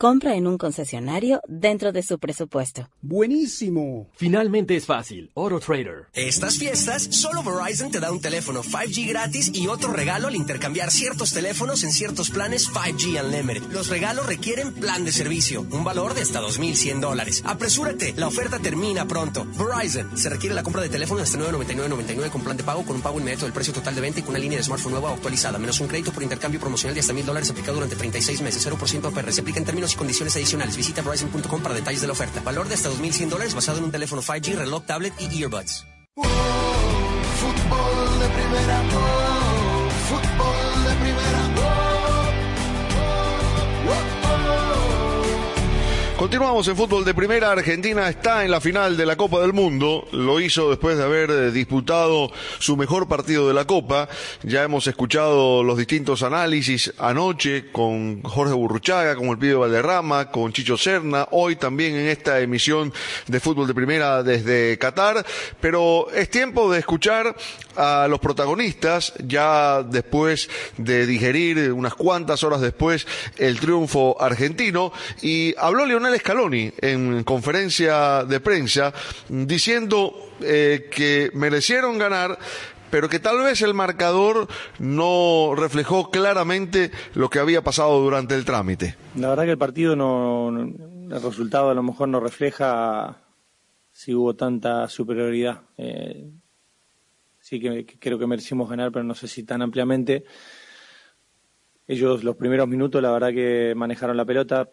Compra en un concesionario dentro de su presupuesto. Buenísimo. Finalmente es fácil. AutoTrader. Estas fiestas, solo Verizon te da un teléfono 5G gratis y otro regalo al intercambiar ciertos teléfonos en ciertos planes 5G Unlimited. Los regalos requieren plan de servicio, un valor de hasta 2.100 dólares. Apresúrate, la oferta termina pronto. Verizon. Se requiere la compra de teléfono hasta 999.99 con plan de pago con un pago inmediato del precio total de venta y con una línea de smartphone nueva o actualizada, menos un crédito por intercambio promocional de hasta 1.000 dólares aplicado durante 36 meses, 0% APR. Se aplica en términos y condiciones adicionales. Visita Verizon.com para detalles de la oferta. Valor de hasta 2.100 dólares basado en un teléfono 5G, reloj, tablet y earbuds. Fútbol de primera, Continuamos en fútbol de primera. Argentina está en la final de la Copa del Mundo. Lo hizo después de haber eh, disputado su mejor partido de la Copa. Ya hemos escuchado los distintos análisis anoche con Jorge Burruchaga, con el Pío Valderrama, con Chicho Serna. Hoy también en esta emisión de fútbol de primera desde Qatar. Pero es tiempo de escuchar a los protagonistas ya después de digerir unas cuantas horas después el triunfo argentino. Y habló Lionel Scaloni en conferencia de prensa diciendo eh, que merecieron ganar, pero que tal vez el marcador no reflejó claramente lo que había pasado durante el trámite. La verdad que el partido no, el resultado a lo mejor no refleja si hubo tanta superioridad. Eh, sí que creo que merecimos ganar, pero no sé si tan ampliamente. Ellos los primeros minutos, la verdad que manejaron la pelota,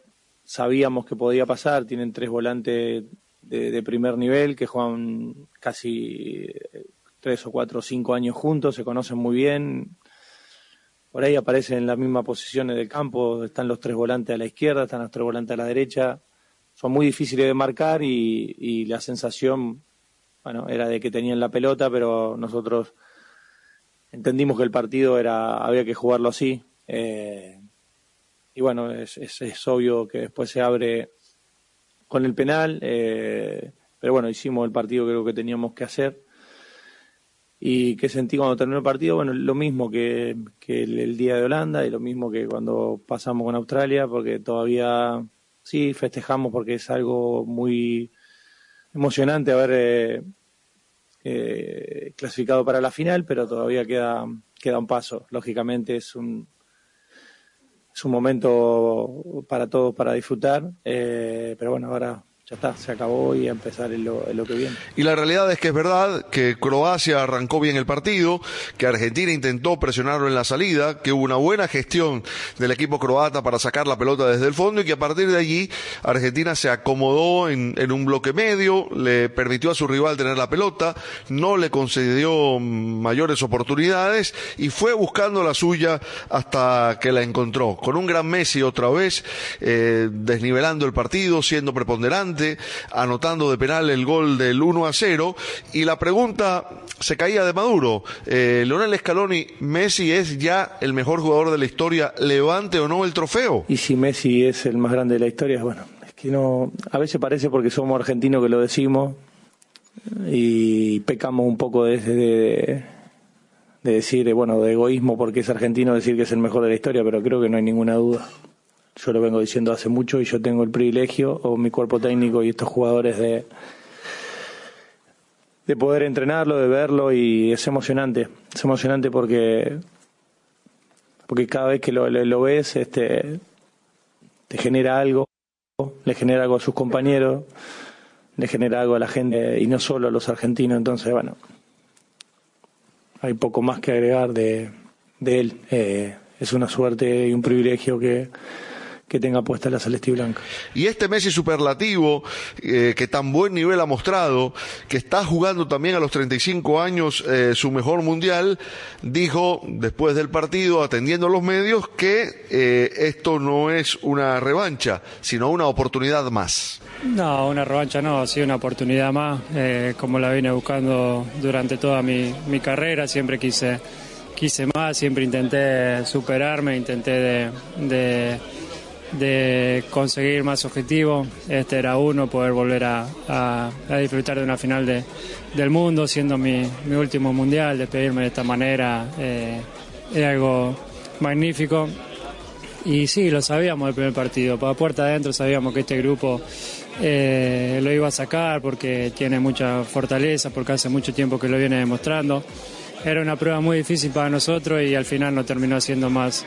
sabíamos que podía pasar, tienen tres volantes de, primer nivel que juegan casi eh, tres o cuatro o cinco años juntos, se conocen muy bien, por ahí aparecen en las mismas posiciones del campo, están los tres volantes a la izquierda, están los tres volantes a la derecha, son muy difíciles de marcar y, y la sensación, bueno, era de que tenían la pelota, pero nosotros entendimos que el partido era había que jugarlo así. eh, y bueno, es, es, es obvio que después se abre con el penal, eh, pero bueno, hicimos el partido creo que teníamos que hacer. ¿Y qué sentí cuando terminó el partido? Bueno, lo mismo que, que el, el día de Holanda y lo mismo que cuando pasamos con Australia, porque todavía sí festejamos porque es algo muy emocionante haber eh, eh, clasificado para la final, pero todavía queda, queda un paso. Lógicamente es un, es un momento para todos para disfrutar, eh, pero bueno, ahora ya está, se acabó y a empezar en lo, en lo que viene. Y la realidad es que es verdad que Croacia arrancó bien el partido, que Argentina intentó presionarlo en la salida, que hubo una buena gestión del equipo croata para sacar la pelota desde el fondo y que a partir de allí Argentina se acomodó en, en un bloque medio, le permitió a su rival tener la pelota, no le concedió mayores oportunidades y fue buscando la suya hasta que la encontró. Con un gran Messi otra vez, eh, desnivelando el partido, siendo preponderante, anotando de penal el gol del 1 a 0. Y la pregunta se caía de Maduro. Eh, Leonel Scaloni, ¿Messi es ya el mejor jugador de la historia, levante o no el trofeo? Y si Messi es el más grande de la historia, bueno, es que no, a veces parece porque somos argentinos que lo decimos y pecamos un poco de, de, de decir, bueno, de egoísmo porque es argentino decir que es el mejor de la historia, pero creo que no hay ninguna duda. Yo lo vengo diciendo hace mucho y yo tengo el privilegio, o mi cuerpo técnico y estos jugadores de de poder entrenarlo, de verlo y es emocionante, es emocionante porque porque cada vez que lo, lo, lo ves este te genera algo, le genera algo a sus compañeros, le genera algo a la gente y no solo a los argentinos, entonces bueno, hay poco más que agregar de, de él. Eh, es una suerte y un privilegio que, que tenga puesta la celeste y blanca. Y este Messi superlativo, eh, que tan buen nivel ha mostrado, que está jugando también a los 35 años eh, su mejor mundial, dijo después del partido, atendiendo a los medios, que eh, esto no es una revancha, sino una oportunidad más. No, una revancha no, ha sido una oportunidad más, eh, como la vine buscando durante toda mi, mi carrera, siempre quise, quise más, siempre intenté superarme, intenté de, de de conseguir más objetivos. Este era uno, poder volver a, disfrutar de una final de, del mundo, siendo mi, mi, último mundial, despedirme de esta manera, eh, es algo magnífico. Y sí, lo sabíamos del primer partido, para puerta adentro sabíamos que este grupo eh, lo iba a sacar porque tiene mucha fortaleza, porque hace mucho tiempo que lo viene demostrando. Era una prueba muy difícil para nosotros y al final nos terminó siendo más,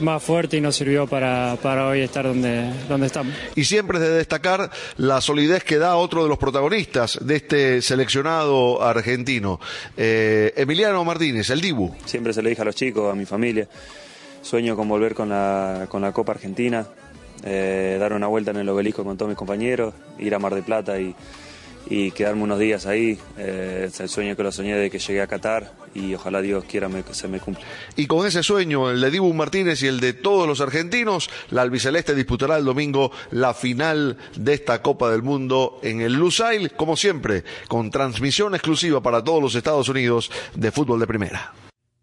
más fuerte y nos sirvió para, para hoy estar donde, donde estamos. Y siempre es de destacar la solidez que da otro de los protagonistas de este seleccionado argentino, eh, Emiliano Martínez, el Dibu. Siempre se lo dije a los chicos, a mi familia. Sueño con volver con la, con la Copa Argentina, eh, dar una vuelta en el obelisco con todos mis compañeros, ir a Mar del Plata y, y quedarme unos días ahí. Eh, es el sueño que lo soñé de que llegué a Qatar y ojalá Dios quiera se me cumpla. Y con ese sueño, el de Dibu Martínez y el de todos los argentinos, la albiceleste disputará el domingo la final de esta Copa del Mundo en el Lusail, como siempre, con transmisión exclusiva para todos los Estados Unidos de fútbol de primera.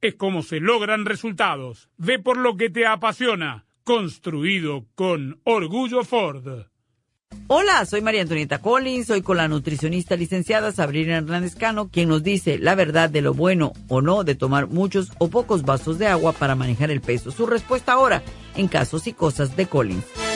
es como se logran resultados. Ve por lo que te apasiona. Construido con orgullo Ford. Hola, soy María Antonieta Collins, soy con la nutricionista licenciada Sabrina Hernández Cano, quien nos dice la verdad de lo bueno o no de tomar muchos o pocos vasos de agua para manejar el peso. Su respuesta ahora en casos y cosas de Collins.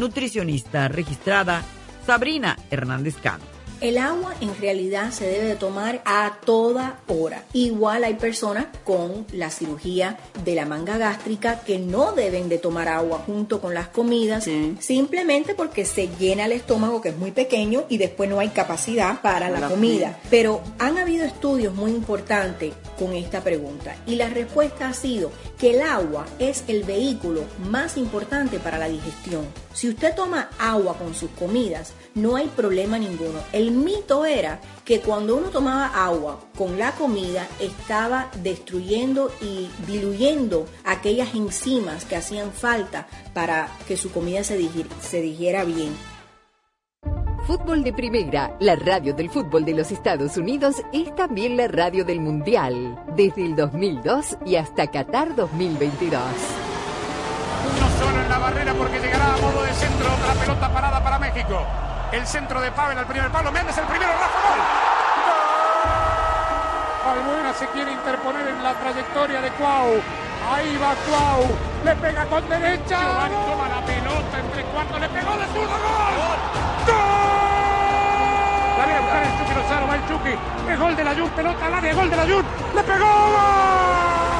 nutricionista registrada Sabrina Hernández Cano. El agua en realidad se debe de tomar a toda hora. Igual hay personas con la cirugía de la manga gástrica que no deben de tomar agua junto con las comidas sí. simplemente porque se llena el estómago que es muy pequeño y después no hay capacidad para la, la comida. Pero han habido estudios muy importantes con esta pregunta y la respuesta ha sido que el agua es el vehículo más importante para la digestión. Si usted toma agua con sus comidas, no hay problema ninguno. El mito era que cuando uno tomaba agua con la comida estaba destruyendo y diluyendo aquellas enzimas que hacían falta para que su comida se, digir, se digiera bien. Fútbol de Primera, la radio del fútbol de los Estados Unidos, es también la radio del Mundial, desde el 2002 y hasta Qatar 2022. Uno solo en la barrera porque llegará a modo de centro otra pelota parada para México. El centro de Pavel al primer palo, Méndez el primero, Rafa Gol. Albuena se quiere interponer en la trayectoria de Cuau. Ahí va Cuau, le pega con derecha. Giovanni toma la pelota entre cuartos, le pegó de zurdo, gol. ¡Gol! La viene a buscar el Chucky Lozano, va el Chucky. Es gol de la Jun, pelota al área, gol de la Jun. ¡Le pegó! ¡Gol!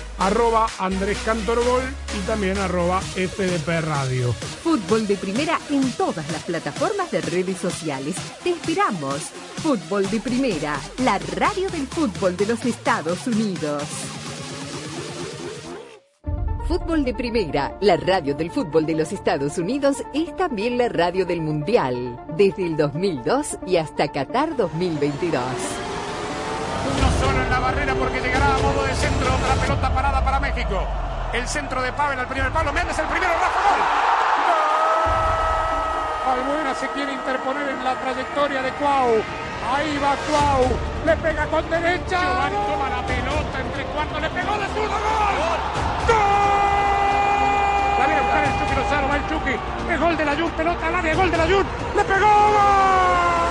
Arroba Andrés Cantorbol y también arroba FDP Radio. Fútbol de primera en todas las plataformas de redes sociales. Te esperamos. Fútbol de primera, la radio del fútbol de los Estados Unidos. Fútbol de Primera, la radio del fútbol de los Estados Unidos, es también la radio del Mundial, desde el 2002 y hasta Qatar 2022. Barrera porque llegará a modo de centro otra pelota parada para México. El centro de Pavel al primer palo, Méndez el primero, Rafa Gol. Albuena se quiere interponer en la trayectoria de Cuau. Ahí va Cuau. Le pega con derecha. Giovanni toma la pelota entre cuartos. Le pegó de zurdo. ¡Gol! ¡Gol! La viene a buscar el Chucky Lozano. Va el Chucky. Es gol de la Jun. Pelota al área. Gol de la Jun. ¡Le pegó! ¡Gol!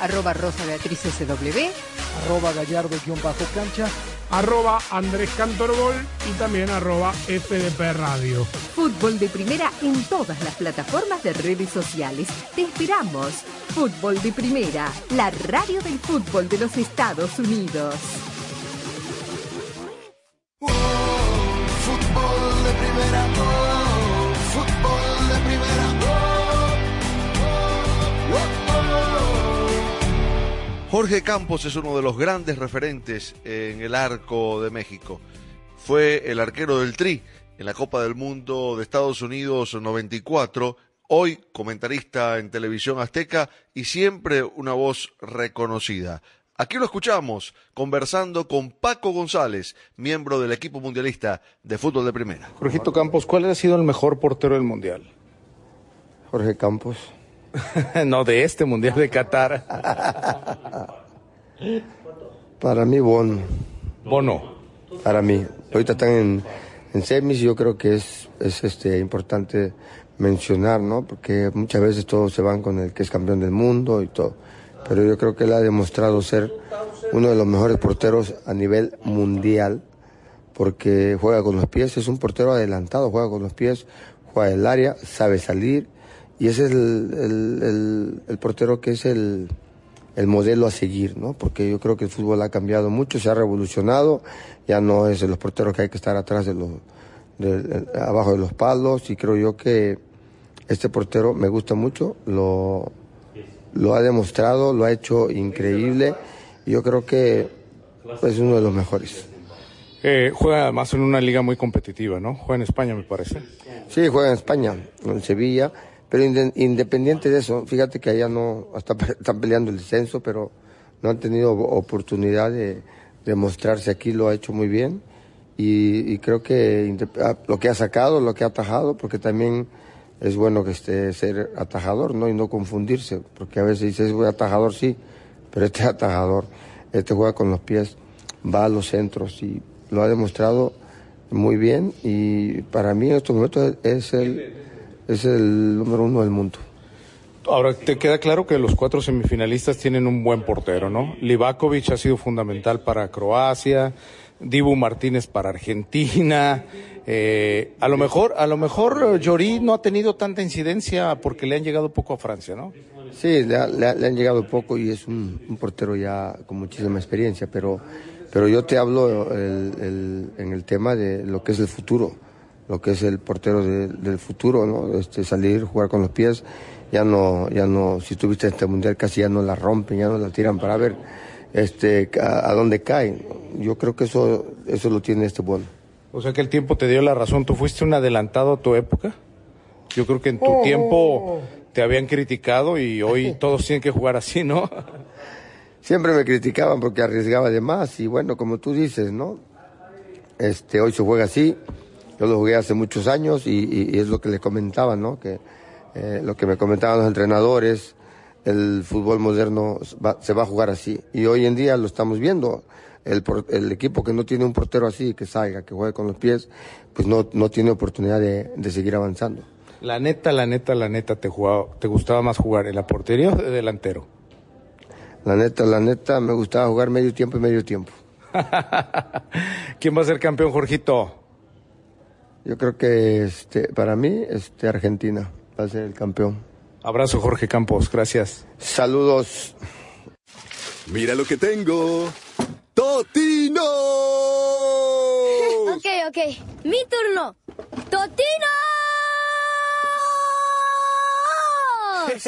Arroba Rosa Beatriz SW. Arroba Gallardo-cancha. Arroba Andrés Cantorbol y también arroba FDP Radio. Fútbol de primera en todas las plataformas de redes sociales. Te esperamos. Fútbol de primera, la radio del fútbol de los Estados Unidos. Fútbol de primera, oh, Jorge Campos es uno de los grandes referentes en el arco de México. Fue el arquero del Tri en la Copa del Mundo de Estados Unidos 94, hoy comentarista en televisión azteca y siempre una voz reconocida. Aquí lo escuchamos conversando con Paco González, miembro del equipo mundialista de fútbol de primera. Jorgito Campos, ¿cuál ha sido el mejor portero del mundial? Jorge Campos. [laughs] no, de este mundial de Qatar. [laughs] Para mí, Bono. Bono. Para mí. Ahorita están en, en semis y yo creo que es, es este, importante mencionar, ¿no? Porque muchas veces todos se van con el que es campeón del mundo y todo. Pero yo creo que él ha demostrado ser uno de los mejores porteros a nivel mundial porque juega con los pies, es un portero adelantado, juega con los pies, juega el área, sabe salir y ese es el, el, el, el portero que es el, el modelo a seguir, ¿no? Porque yo creo que el fútbol ha cambiado mucho, se ha revolucionado, ya no es los porteros que hay que estar atrás de los, de, de, abajo de los palos y creo yo que este portero me gusta mucho, lo, lo ha demostrado, lo ha hecho increíble y yo creo que es uno de los mejores. Eh, juega además en una liga muy competitiva, ¿no? Juega en España, me parece. Sí, juega en España, en Sevilla, Pero inde- independiente de eso, fíjate que allá no, hasta [laughs] están peleando el descenso, pero no han tenido oportunidad de, de mostrarse aquí, lo ha hecho muy bien. Y, y creo que ah, lo que ha sacado, lo que ha atajado, porque también es bueno que esté ser atajador, ¿no? Y no confundirse, porque a veces dices, atajador, sí, pero este es [laughs] atajador, este juega con los pies, va a los centros y lo ha demostrado muy bien y para mí en estos momentos es el, es el número uno del mundo. Ahora, te queda claro que los cuatro semifinalistas tienen un buen portero, ¿no? Livakovic ha sido fundamental para Croacia, Dibu Martínez para Argentina. eh, a lo mejor, a lo mejor eh, Llorí no ha tenido tanta incidencia porque le han llegado poco a Francia, ¿no? Sí, le, ha- le ha- le han llegado poco y es un, un portero ya con muchísima experiencia, pero, pero yo te hablo el- el- en el tema de lo que es el futuro, lo que es el portero de- del futuro, ¿no? Este, salir, jugar con los pies, ya no, ya no, si tuviste este mundial casi ya no la rompen, ya no la tiran para ver este, a, a dónde caen. Yo creo que eso, eso lo tiene este bueno. O sea que el tiempo te dio la razón. ¿Tú fuiste un adelantado a tu época? Yo creo que en tu Oh. tiempo te habían criticado y hoy [laughs] todos tienen que jugar así, ¿no? Siempre me criticaban porque arriesgaba de más y bueno, como tú dices, ¿no? Este, hoy se juega así, yo lo jugué hace muchos años y, es lo que les comentaba, ¿no? Que eh, lo que me comentaban los entrenadores, el fútbol moderno va- se va a jugar así y hoy en día lo estamos viendo. El equipo que no tiene un portero así, que salga, que juegue con los pies, pues no, no tiene oportunidad de, de seguir avanzando. La neta, la neta, la neta, te, jugaba, te gustaba más jugar en la portería o de delantero. La neta, la neta, me gustaba jugar medio tiempo y medio tiempo. [laughs] ¿Quién va a ser campeón, Jorgito? Yo creo que este, para mí, este, Argentina va a ser el campeón. Abrazo, Jorge Campos. Gracias. Saludos. Mira lo que tengo. ¡Totino! Ok, ok. Mi turno. ¡Totinos! [laughs]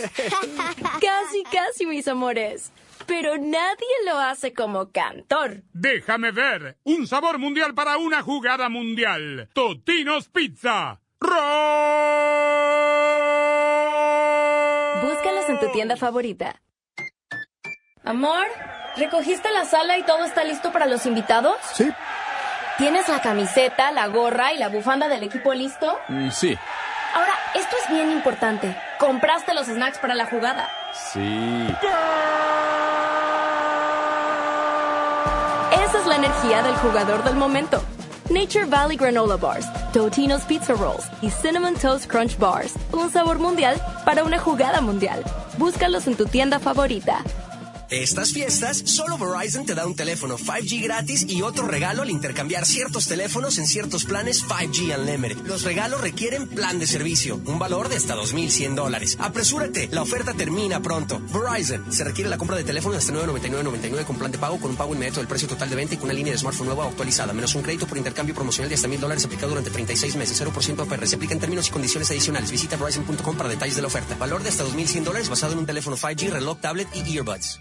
Casi, casi, mis amores. Pero nadie lo hace como cantor. Déjame ver. Un sabor mundial para una jugada mundial. Totinos Pizza. Búscalos en tu tienda favorita. Amor, ¿recogiste la sala y todo está listo para los invitados? Sí. ¿Tienes la camiseta, la gorra y la bufanda del equipo listo? Mm, Sí. Ahora, esto es bien importante. ¿Compraste los snacks para la jugada? Sí. Esa es la energía del jugador del momento. Nature Valley Granola Bars, Totino's Pizza Rolls y Cinnamon Toast Crunch Bars. Un sabor mundial para una jugada mundial. Búscalos en tu tienda favorita. Estas fiestas, solo Verizon te da un teléfono 5G gratis y otro regalo al intercambiar ciertos teléfonos en ciertos planes 5G Unlimited. Los regalos requieren plan de servicio, un valor de hasta 2.100 dólares. Apresúrate, la oferta termina pronto. Verizon, se requiere la compra de teléfono hasta 9.99.99 con plan de pago con un pago inmediato del precio total de venta y con una línea de smartphone nueva actualizada, menos un crédito por intercambio promocional de hasta 1.000 dólares aplicado durante 36 meses, 0% APR. Se aplica en términos y condiciones adicionales. Visita Verizon.com para detalles de la oferta. Valor de hasta 2.100 dólares basado en un teléfono 5G, reloj, tablet y earbuds.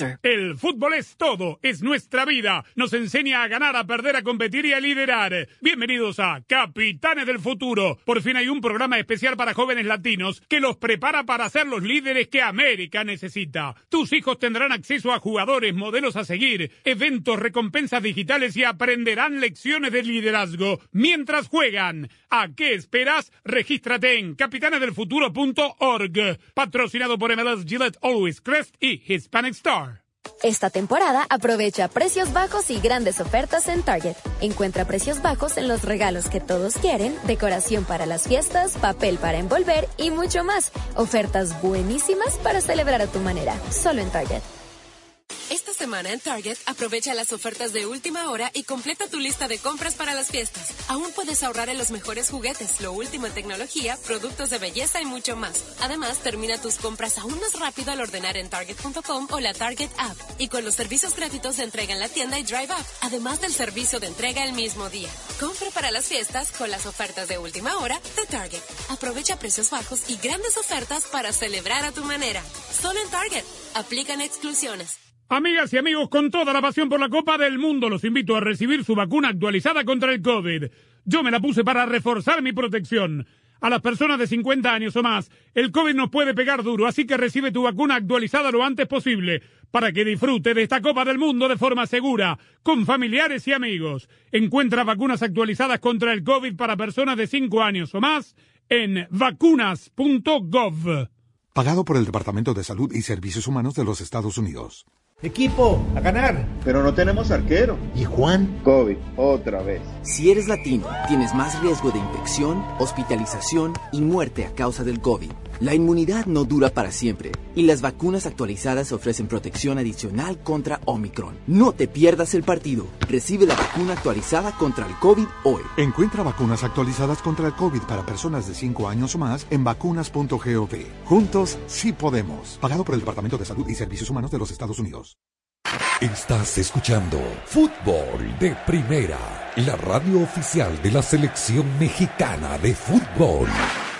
El fútbol es todo, es nuestra vida. Nos enseña a ganar, a perder, a competir y a liderar. Bienvenidos a Capitanes del Futuro. Por fin hay un programa especial para jóvenes latinos que los prepara para ser los líderes que América necesita. Tus hijos tendrán acceso a jugadores, modelos a seguir, eventos, recompensas digitales y aprenderán lecciones de liderazgo mientras juegan. ¿A qué esperas? Regístrate en capitanesdelfuturo.org. Patrocinado por MLS Gillette Always Crest y Hispanic Star. Esta temporada aprovecha precios bajos y grandes ofertas en Target. Encuentra precios bajos en los regalos que todos quieren, decoración para las fiestas, papel para envolver y mucho más. Ofertas buenísimas para celebrar a tu manera. Solo en Target. Esta semana en Target aprovecha las ofertas de última hora y completa tu lista de compras para las fiestas. Aún puedes ahorrar en los mejores juguetes, lo último en tecnología, productos de belleza y mucho más. Además, termina tus compras aún más rápido al ordenar en Target.com o la Target App y con los servicios gratuitos de entrega en la tienda y Drive Up, además del servicio de entrega el mismo día. Compra para las fiestas con las ofertas de última hora de Target. Aprovecha precios bajos y grandes ofertas para celebrar a tu manera. Solo en Target. Aplican exclusiones. Amigas y amigos, con toda la pasión por la Copa del Mundo, los invito a recibir su vacuna actualizada contra el COVID. Yo me la puse para reforzar mi protección. A las personas de 50 años o más, el COVID nos puede pegar duro, así que recibe tu vacuna actualizada lo antes posible, para que disfrute de esta Copa del Mundo de forma segura, con familiares y amigos. Encuentra vacunas actualizadas contra el COVID para personas de 5 años o más en vacunas.gov. Pagado por el Departamento de Salud y Servicios Humanos de los Estados Unidos. Equipo, a ganar. Pero no tenemos arquero. ¿Y Juan? COVID, otra vez. Si eres latino, tienes más riesgo de infección, hospitalización y muerte a causa del COVID. La inmunidad no dura para siempre y las vacunas actualizadas ofrecen protección adicional contra Omicron. No te pierdas el partido. Recibe la vacuna actualizada contra el COVID hoy. Encuentra vacunas actualizadas contra el COVID para personas de 5 años o más en vacunas.gov. Juntos sí podemos. Pagado por el Departamento de Salud y Servicios Humanos de los Estados Unidos. Estás escuchando Fútbol de Primera, la radio oficial de la selección mexicana de fútbol. Fútbol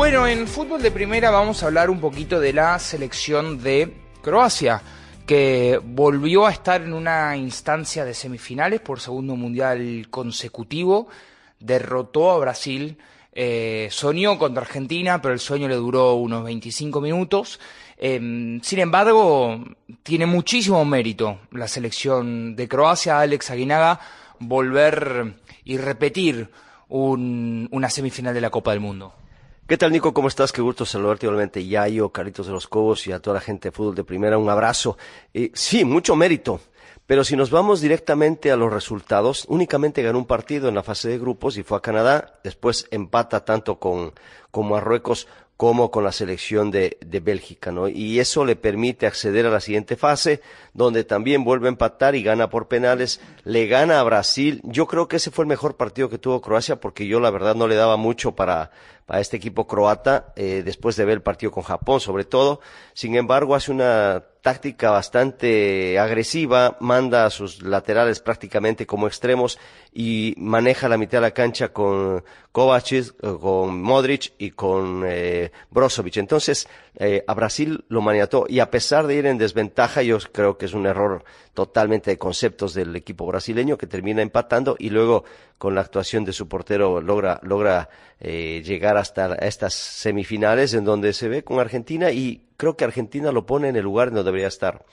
Bueno, en fútbol de primera vamos a hablar un poquito de la selección de Croacia, que volvió a estar en una instancia de semifinales por segundo mundial consecutivo, derrotó a Brasil, eh, soñó contra Argentina, pero el sueño le duró unos 25 minutos. Eh, sin embargo, tiene muchísimo mérito la selección de Croacia, Alex Aguinaga, volver y repetir un- una semifinal de la Copa del Mundo. ¿Qué tal, Nico? ¿Cómo estás? Qué gusto saludarte igualmente, Yayo, Caritos de los Cobos y a toda la gente de fútbol de primera. Un abrazo. Eh, sí, mucho mérito. Pero si nos vamos directamente a los resultados, únicamente ganó un partido en la fase de grupos y fue a Canadá. Después empata tanto con, con Marruecos como con la selección de, de Bélgica, ¿no? Y eso le permite acceder a la siguiente fase, donde también vuelve a empatar y gana por penales, le gana a Brasil. Yo creo que ese fue el mejor partido que tuvo Croacia, porque yo la verdad no le daba mucho para, para este equipo croata, eh, después de ver el partido con Japón, sobre todo. Sin embargo, hace una táctica bastante agresiva, manda a sus laterales prácticamente como extremos y maneja la mitad de la cancha con Kovacic, eh, con Modric y con eh, Brozovic. Entonces, eh, a Brasil lo maniató y a pesar de ir en desventaja, yo creo que es un error totalmente de conceptos del equipo brasileño que termina empatando y luego con la actuación de su portero logra, logra eh, llegar hasta estas semifinales en donde se ve con Argentina y creo que Argentina lo pone en el lugar donde debería estar.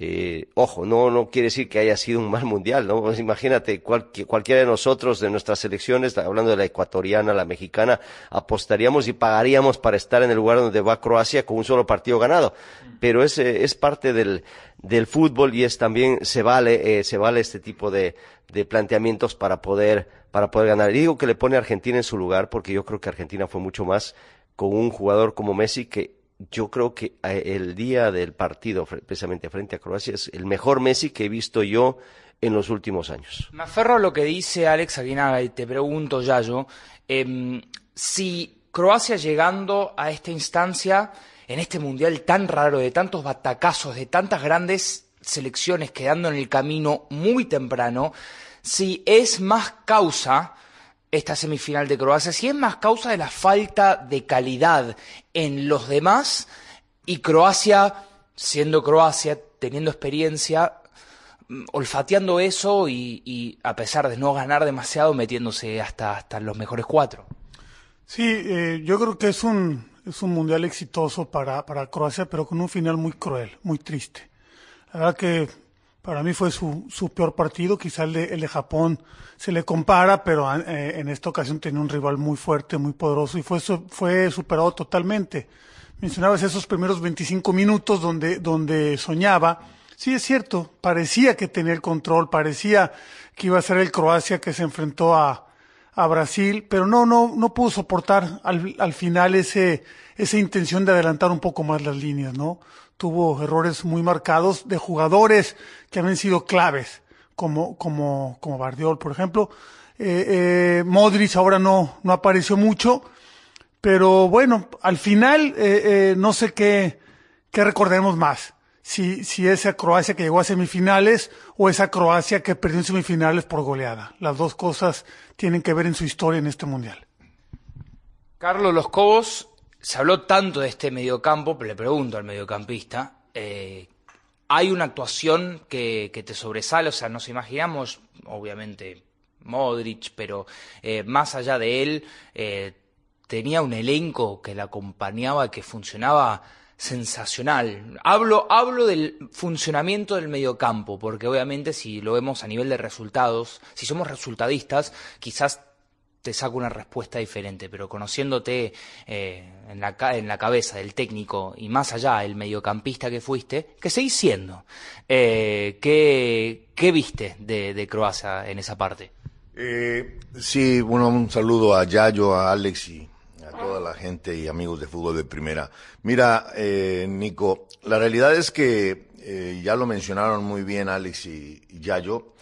Eh, ojo, no, no quiere decir que haya sido un mal mundial, ¿no? Pues imagínate, cual- cualquiera de nosotros, de nuestras selecciones, hablando de la ecuatoriana, la mexicana, apostaríamos y pagaríamos para estar en el lugar donde va Croacia con un solo partido ganado. Pero es, eh, es parte del, del fútbol y es también, se vale, eh, se vale este tipo de, de planteamientos para poder, para poder ganar. Y digo que le pone a Argentina en su lugar porque yo creo que Argentina fue mucho más con un jugador como Messi que yo creo que eh, el día del partido, precisamente frente a Croacia, es el mejor Messi que he visto yo en los últimos años. Me aferro a lo que dice Alex Aguinaga y te pregunto, Yayo, em, si Croacia llegando a esta instancia, en este mundial tan raro, de tantos batacazos, de tantas grandes selecciones quedando en el camino muy temprano, si es más causa esta semifinal de Croacia, si es más causa de la falta de calidad en los demás y Croacia, siendo Croacia, teniendo experiencia, mm, olfateando eso y, a pesar de no ganar demasiado, metiéndose hasta, hasta los mejores cuatro. Sí, eh, yo creo que es un, es un mundial exitoso para, para Croacia, pero con un final muy cruel, muy triste. La verdad que para mí fue su, su peor partido, quizá el de, el de Japón se le compara, pero eh, en esta ocasión tenía un rival muy fuerte, muy poderoso y fue, fue superado totalmente. Mencionabas esos primeros 25 minutos donde, donde soñaba. Sí, es cierto, parecía que tenía el control, parecía que iba a ser el Croacia que se enfrentó a, a Brasil, pero no, no, no pudo soportar al, al final ese, esa intención de adelantar un poco más las líneas, ¿no? Tuvo errores muy marcados de jugadores que habían sido claves, como, como, como Bardiol, por ejemplo. Eh, eh, Modric ahora no, no apareció mucho, pero bueno, al final eh, no sé qué, qué recordemos más. Si, si esa Croacia que llegó a semifinales o esa Croacia que perdió en semifinales por goleada. Las dos cosas tienen que ver en su historia en este mundial. Carlos Los Cobos se habló tanto de este mediocampo, pero le pregunto al mediocampista, eh, ¿hay una actuación que, te sobresale? O sea, nos imaginamos, obviamente, Modric, pero eh, más allá de él, eh, tenía un elenco que le acompañaba, que funcionaba sensacional. Hablo, hablo del funcionamiento del mediocampo, porque obviamente si lo vemos a nivel de resultados, si somos resultadistas, quizás te saco una respuesta diferente, pero conociéndote eh, en, la, en la cabeza del técnico y más allá el mediocampista que fuiste, que seguís siendo, eh, ¿qué, viste de, Croacia en esa parte? Eh, sí, bueno, un saludo a Yayo, a Alex y a toda la gente y amigos de fútbol de primera. Mira, eh, Nico, la realidad es que ya lo mencionaron muy bien Alex y, y Yayo,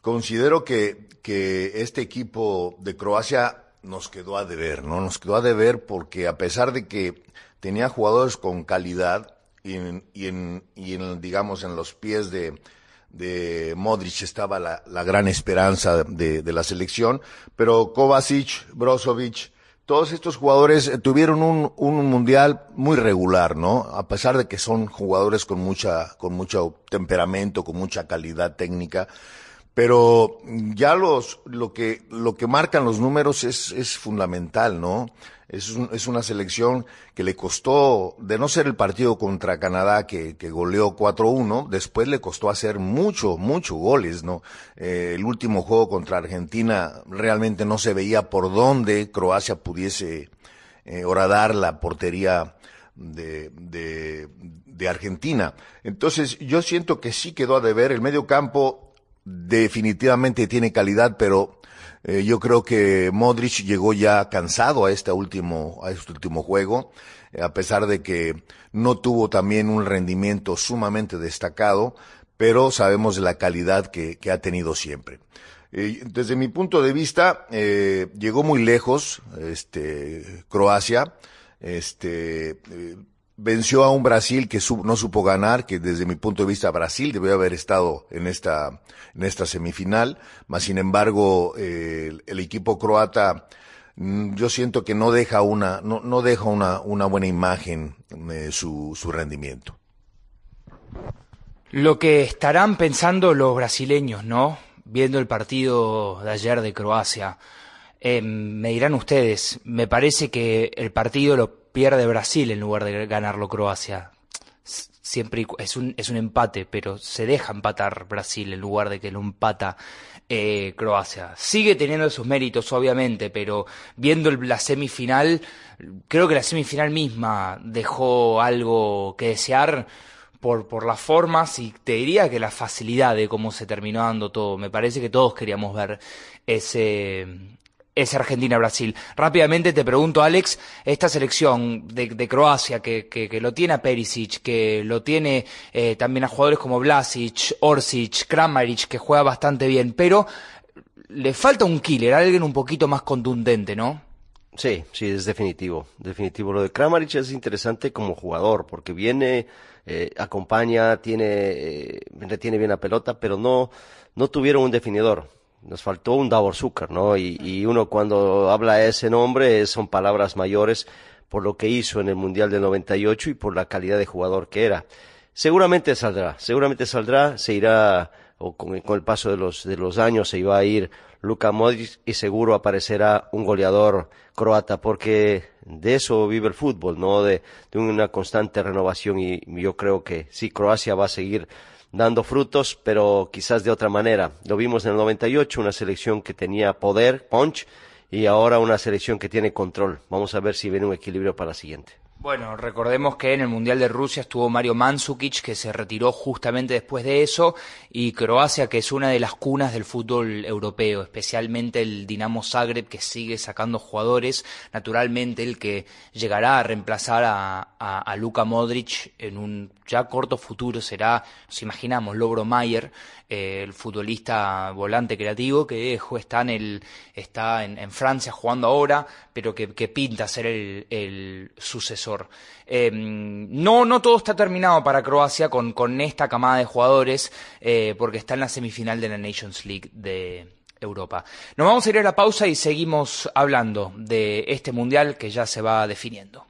Considero que, que este equipo de Croacia nos quedó a deber, ¿no? Nos quedó a deber porque a pesar de que tenía jugadores con calidad y en, y en, y en digamos, en los pies de, de Modric estaba la, la gran esperanza de, de, la selección, pero Kovacic, Brozovic, todos estos jugadores tuvieron un, un mundial muy regular, ¿no? A pesar de que son jugadores con mucha, con mucho temperamento, con mucha calidad técnica, pero ya los, lo que, lo que marcan los números es, es fundamental, ¿no? Es, es una selección que le costó, de no ser el partido contra Canadá que, que goleó 4-1, después le costó hacer mucho, mucho goles, ¿no? Eh, el último juego contra Argentina realmente no se veía por dónde Croacia pudiese eh, horadar la portería de, de, de Argentina. Entonces, yo siento que sí quedó a deber el medio campo definitivamente tiene calidad, pero eh, yo creo que Modric llegó ya cansado a este último, a este último juego, eh, a pesar de que no tuvo también un rendimiento sumamente destacado, pero sabemos la calidad que, que ha tenido siempre. Eh, desde mi punto de vista, llegó muy lejos, este, Croacia, este, venció a un Brasil que no supo ganar, que desde mi punto de vista Brasil debió haber estado en esta, en esta semifinal, más sin embargo el, equipo croata mm, yo siento que no deja una, no, no deja una, una buena imagen eh, su, su rendimiento. Lo que estarán pensando los brasileños, ¿no? Viendo el partido de ayer de Croacia. Eh, me dirán ustedes, me parece que el partido lo pierde Brasil en lugar de ganarlo Croacia. Siempre es un, es un empate, pero se deja empatar Brasil en lugar de que lo empata eh, Croacia. Sigue teniendo sus méritos, obviamente, pero viendo la semifinal, creo que la semifinal misma dejó algo que desear por, por las formas y te diría que la facilidad de cómo se terminó dando todo. Me parece que todos queríamos ver ese, es Argentina-Brasil. Rápidamente te pregunto, Alex, esta selección de, Croacia que, que, lo tiene a Perisic, que lo tiene eh, también a jugadores como Vlasic, Orsic, Kramaric, que juega bastante bien, pero le falta un killer, alguien un poquito más contundente, ¿no? Sí, sí, es definitivo, definitivo. Lo de Kramaric es interesante como jugador, porque viene eh, acompaña, tiene, eh, retiene bien la pelota, pero no, no tuvieron un definidor. Nos faltó un Davor Zucker, ¿no? Y, y uno cuando habla ese nombre son palabras mayores por lo que hizo en el Mundial del 98 y por la calidad de jugador que era. Seguramente saldrá, seguramente saldrá, se irá, o con, con el paso de los, de los años se iba a ir Luka Modric y seguro aparecerá un goleador croata porque de eso vive el fútbol, ¿no? De, de una constante renovación y yo creo que sí, Croacia va a seguir dando frutos, pero quizás de otra manera. Lo vimos en el 98, una selección que tenía poder, punch, y ahora una selección que tiene control. Vamos a ver si viene un equilibrio para la siguiente. Bueno, recordemos que en el Mundial de Rusia estuvo Mario Mandzukic, que se retiró justamente después de eso, y Croacia, que es una de las cunas del fútbol europeo, especialmente el Dinamo Zagreb, que sigue sacando jugadores. Naturalmente, el que llegará a reemplazar a, a, Luka Modric en un ya corto futuro será, nos imaginamos, Logro Mayer, el futbolista volante creativo que está en, el, está en, Francia jugando ahora, pero que, que pinta ser el, el sucesor. Eh, no, no todo está terminado para Croacia con, con esta camada de jugadores, eh, porque está en la semifinal de la Nations League de, Europa. Nos vamos a ir a la pausa y seguimos hablando de este mundial que ya se va definiendo.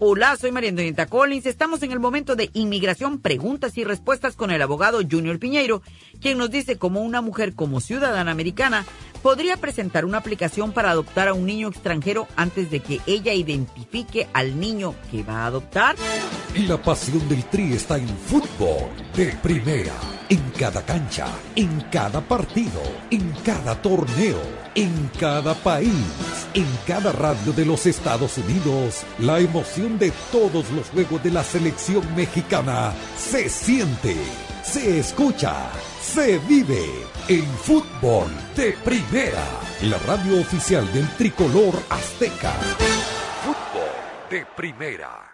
Hola, soy María Antonieta Collins. Estamos en el momento de inmigración, preguntas y respuestas con el abogado Junior Piñeiro, quien nos dice cómo una mujer como ciudadana americana podría presentar una aplicación para adoptar a un niño extranjero antes de que ella identifique al niño que va a adoptar. Y la pasión del Tri está en fútbol de primera, en cada cancha, en cada partido, en cada torneo, en cada país, en cada radio de los Estados Unidos. La emoción de todos los juegos de la selección mexicana se siente, se escucha, se vive en fútbol de primera, la radio oficial del tricolor azteca. Fútbol de primera.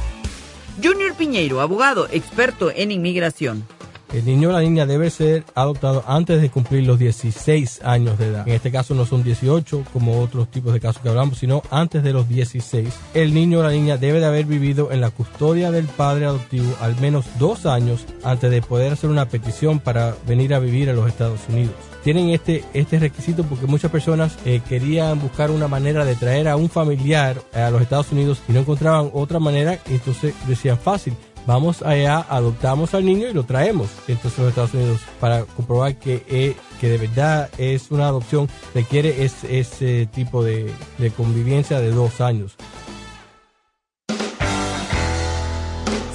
Junior Piñeiro, abogado, experto en inmigración. El niño o la niña debe ser adoptado antes de cumplir los 16 años de edad. En este caso no son 18 como otros tipos de casos que hablamos, sino antes de los 16. El niño o la niña debe de haber vivido en la custodia del padre adoptivo al menos dos años antes de poder hacer una petición para venir a vivir a los Estados Unidos tienen este, este requisito porque muchas personas eh, querían buscar una manera de traer a un familiar a los Estados Unidos y no encontraban otra manera, entonces decían fácil. Vamos allá, adoptamos al niño y lo traemos entonces a los Estados Unidos para comprobar que, eh, que de verdad es una adopción, requiere es, ese tipo de convivencia de dos años.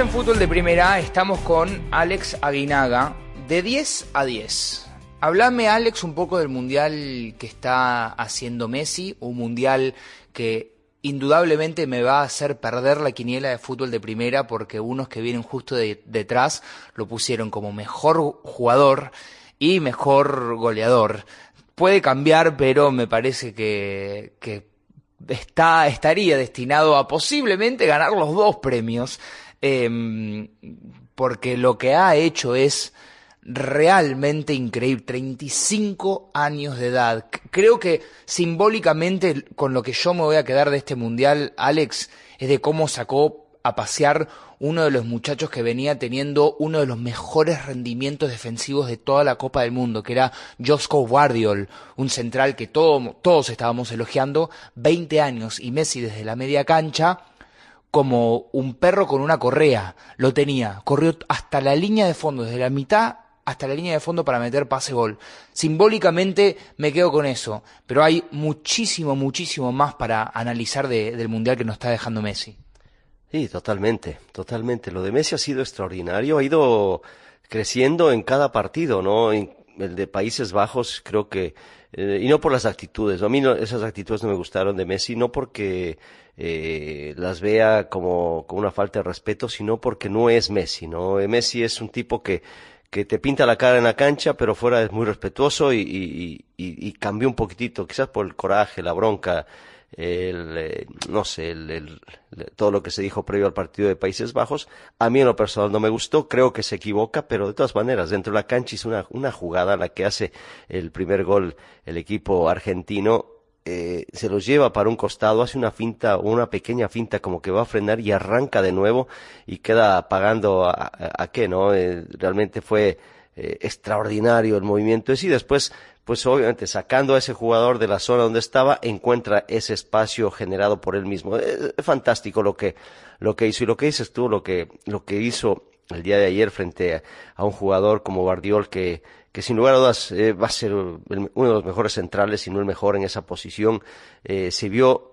En fútbol de primera, estamos con Alex Aguinaga, de 10 a 10. Hablame, Alex, un poco del mundial que está haciendo Messi, un mundial que indudablemente me va a hacer perder la quiniela de fútbol de primera porque unos que vienen justo de- detrás lo pusieron como mejor jugador y mejor goleador. Puede cambiar, pero me parece que, que está, estaría destinado a posiblemente ganar los dos premios, em, porque lo que ha hecho es realmente increíble, 35 años de edad. Creo que simbólicamente con lo que yo me voy a quedar de este mundial, Alex, es de cómo sacó a pasear uno de los muchachos que venía teniendo uno de los mejores rendimientos defensivos de toda la Copa del Mundo, que era Josko Guardiol, un central que todo- todos estábamos elogiando, 20 años y Messi desde la media cancha, como un perro con una correa, lo tenía, corrió hasta la línea de fondo, desde la mitad hasta la línea de fondo para meter pase gol. Simbólicamente me quedo con eso, pero hay muchísimo, muchísimo más para analizar de- del Mundial que nos está dejando Messi. Sí, totalmente, totalmente. Lo de Messi ha sido extraordinario, ha ido creciendo en cada partido, ¿no? El de Países Bajos creo que, eh, y no por las actitudes, a mí no- esas actitudes no me gustaron de Messi, no porque eh, las vea como, como una falta de respeto, sino porque no es Messi, ¿no? Eh, Messi es un tipo que, que te pinta la cara en la cancha, pero fuera es muy respetuoso y, y, y, y cambió un poquitito, quizás por el coraje, la bronca, el, eh, no sé, el, el- todo lo que se dijo previo al partido de Países Bajos. A mí en lo personal no me gustó, creo que se equivoca, pero de todas maneras, dentro de la cancha hizo una, una jugada, la que hace el primer gol el equipo argentino, eh, se los lleva para un costado, hace una finta, una pequeña finta como que va a frenar y arranca de nuevo y queda pagando a, a- a qué, ¿no? Eh, realmente fue eh, extraordinario el movimiento ese y después pues obviamente sacando a ese jugador de la zona donde estaba, encuentra ese espacio generado por él mismo. Es, fantástico lo que, lo que hizo y lo que dices tú, lo que, lo que hizo el día de ayer frente a, a un jugador como Bardiol que, que sin lugar a dudas eh, va a ser el- uno de los mejores centrales, si no el mejor en esa posición. Eh, se vio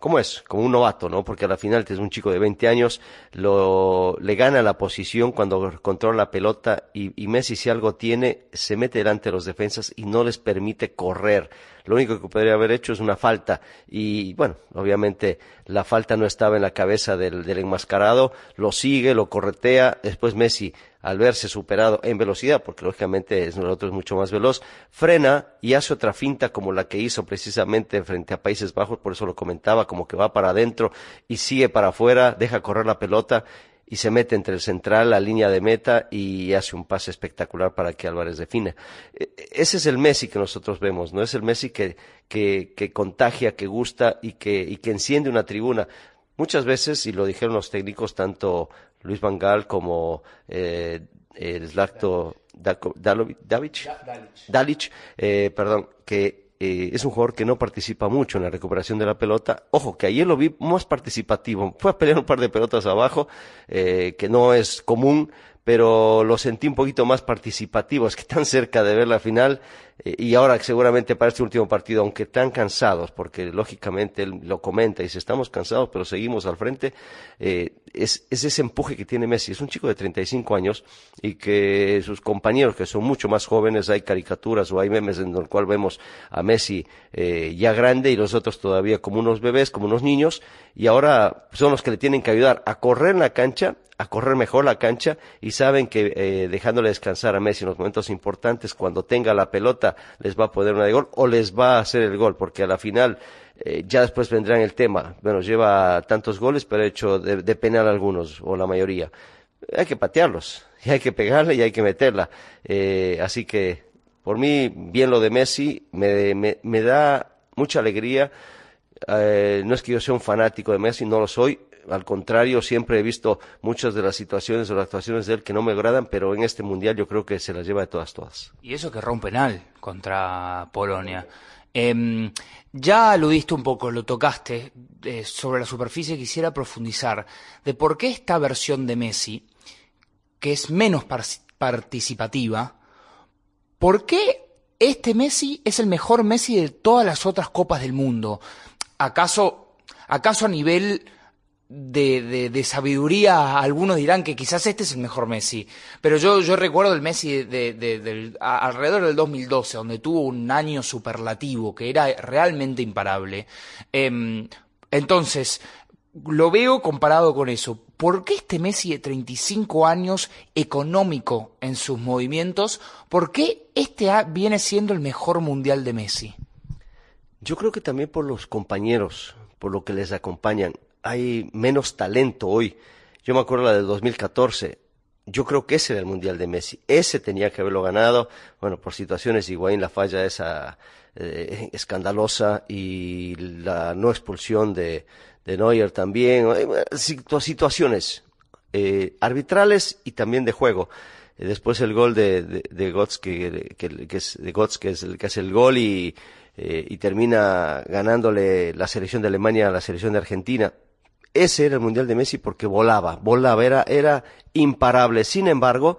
¿Cómo es? Como un novato, ¿no? Porque a la final es un chico de 20 años, lo, le gana la posición cuando controla la pelota y, y Messi si algo tiene, se mete delante de los defensas y no les permite correr. Lo único que podría haber hecho es una falta y bueno, obviamente la falta no estaba en la cabeza del, del enmascarado, lo sigue, lo corretea, después Messi al verse superado en velocidad, porque lógicamente es, el otro es mucho más veloz, frena y hace otra finta como la que hizo precisamente frente a Países Bajos, por eso lo comentaba, como que va para adentro y sigue para afuera, deja correr la pelota y se mete entre el central, la línea de meta y hace un pase espectacular para que Álvarez defina. E- Ese es el Messi que nosotros vemos, ¿no? Es el Messi que, que, que contagia, que gusta y que, y que enciende una tribuna. Muchas veces, y lo dijeron los técnicos, tanto Luis Van Gaal como eh, el Davic, Dalic, eh, perdón, que eh, es un jugador que no participa mucho en la recuperación de la pelota. Ojo, que ayer lo vi más participativo. Fue a pelear un par de pelotas abajo, eh, que no es común, pero lo sentí un poquito más participativo. Es que tan cerca de ver la final eh, y ahora seguramente para este último partido, aunque tan cansados, porque lógicamente él lo comenta y dice, estamos cansados, pero seguimos al frente, eh, es, es ese empuje que tiene Messi. Es un chico de 35 años y que sus compañeros, que son mucho más jóvenes, hay caricaturas o hay memes en los cual vemos a Messi eh, ya grande y los otros todavía como unos bebés, como unos niños, y ahora son los que le tienen que ayudar a correr en la cancha, a correr mejor la cancha y saben que eh, dejándole descansar a Messi en los momentos importantes, cuando tenga la pelota, les va a poner una de gol o les va a hacer el gol, porque a la final eh, ya después vendrán el tema. Bueno, lleva tantos goles, pero ha hecho de, de penal algunos, o la mayoría. Hay que patearlos, [laughs] y hay que pegarle y hay que meterla. Eh, así que, por mí, bien lo de Messi, me, me, me da mucha alegría. Eh, no es que yo sea un fanático de Messi, no lo soy. Al contrario, siempre he visto muchas de las situaciones o las actuaciones de él que no me agradan, pero en este mundial yo creo que se las lleva de todas, todas. Y eso que rompe penal contra Polonia. Em, ya aludiste un poco, lo tocaste eh, sobre la superficie, quisiera profundizar de por qué esta versión de Messi, que es menos par- participativa, ¿por qué este Messi es el mejor Messi de todas las otras copas del mundo? ¿Acaso, acaso a nivel de, de, sabiduría, algunos dirán que quizás este es el mejor Messi. Pero yo, yo recuerdo el Messi de, de- alrededor del 2012, donde tuvo un año superlativo, que era realmente imparable. Em, entonces, lo veo comparado con eso. ¿Por qué este Messi de 35 años, económico en sus movimientos, por qué este viene siendo el mejor mundial de Messi? Yo creo que también por los compañeros, por lo que les acompañan. Hay menos talento hoy. Yo me acuerdo la del 2014. Yo creo que ese era el Mundial de Messi. Ese tenía que haberlo ganado. Bueno, por situaciones, Higuaín la falla esa eh, escandalosa y la no expulsión de, Neuer también. Eh, situ- situaciones eh, arbitrales y también de juego. Eh, Después el gol de, de, que, es, el que hace el gol y termina ganándole la selección de Alemania a la selección de Argentina. Ese era el Mundial de Messi porque volaba, volaba, era, era imparable. Sin embargo,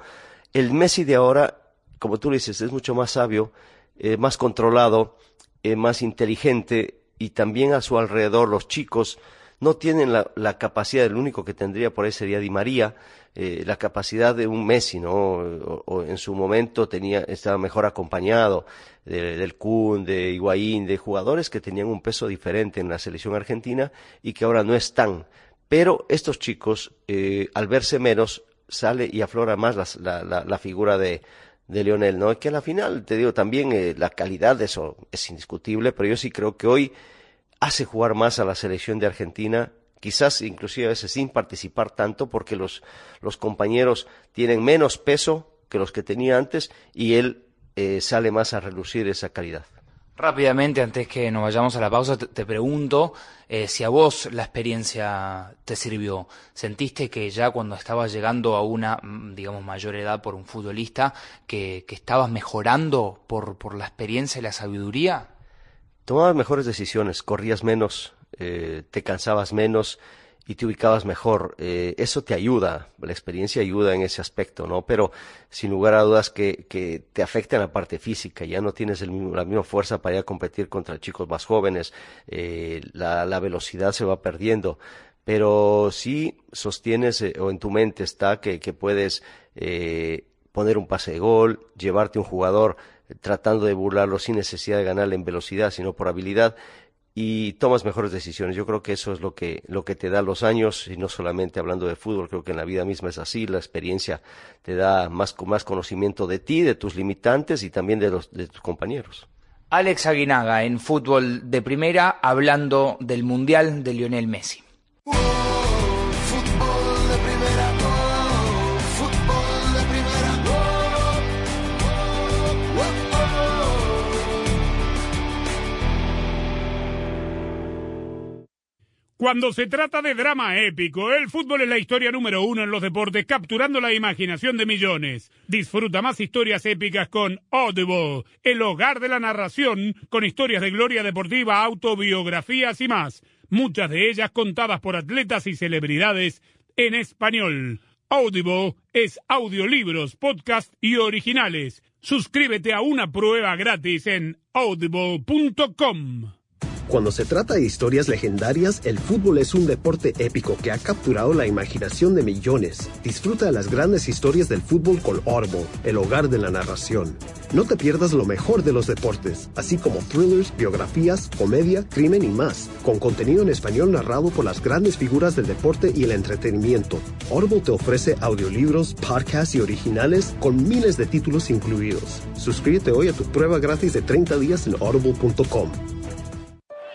el Messi de ahora, como tú dices, es mucho más sabio, eh, más controlado, eh, más inteligente y también a su alrededor los chicos no tienen la, la capacidad, el único que tendría por ahí sería Di María, eh, la capacidad de un Messi, ¿no? O, en su momento tenía, estaba mejor acompañado de- del Kun, de Higuaín, de jugadores que tenían un peso diferente en la selección argentina y que ahora no están. Pero estos chicos, eh, al verse menos, sale y aflora más la, la, la figura de, de Lionel, ¿no? Que a la final, te digo, también eh, la calidad de eso es indiscutible, pero yo sí creo que hoy hace jugar más a la selección de Argentina, quizás inclusive a veces sin participar tanto, porque los, los compañeros tienen menos peso que los que tenía antes y él eh, sale más a relucir esa calidad. Rápidamente, antes que nos vayamos a la pausa, te, te pregunto eh, si a vos la experiencia te sirvió. ¿Sentiste que ya cuando estabas llegando a una, mm, digamos, mayor edad por un futbolista, que, que estabas mejorando por, por la experiencia y la sabiduría? Tomabas mejores decisiones, corrías menos, eh, te cansabas menos y te ubicabas mejor. Eh, eso te ayuda, la experiencia ayuda en ese aspecto, ¿no? Pero sin lugar a dudas que, que te afecta en la parte física, ya no tienes la misma fuerza para ir a competir contra chicos más jóvenes, eh, la, la velocidad se va perdiendo. Pero sí sostienes eh, o en tu mente está que, que puedes eh, poner un pase de gol, llevarte un jugador tratando de burlarlo sin necesidad de ganarle en velocidad, sino por habilidad y tomas mejores decisiones. Yo creo que eso es lo que, lo que te da los años, y no solamente hablando de fútbol, creo que en la vida misma es así, la experiencia te da más, más conocimiento de ti, de tus limitantes y también de, los, de tus compañeros. Alex Aguinaga en fútbol de primera, hablando del Mundial de Lionel Messi. Cuando se trata de drama épico, el fútbol es la historia número uno en los deportes, capturando la imaginación de millones. Disfruta más historias épicas con Audible, el hogar de la narración, con historias de gloria deportiva, autobiografías y más. Muchas de ellas contadas por atletas y celebridades en español. Audible es audiolibros, podcast y originales. Suscríbete a una prueba gratis en audible.com. Cuando se trata de historias legendarias, el fútbol es un deporte épico que ha capturado la imaginación de millones. Disfruta de las grandes historias del fútbol con Audible, el hogar de la narración. No te pierdas lo mejor de los deportes, así como thrillers, biografías, comedia, crimen y más, con contenido en español narrado por las grandes figuras del deporte y el entretenimiento. Audible te ofrece audiolibros, podcasts y originales con miles de títulos incluidos. Suscríbete hoy a tu prueba gratis de 30 días en audible.com.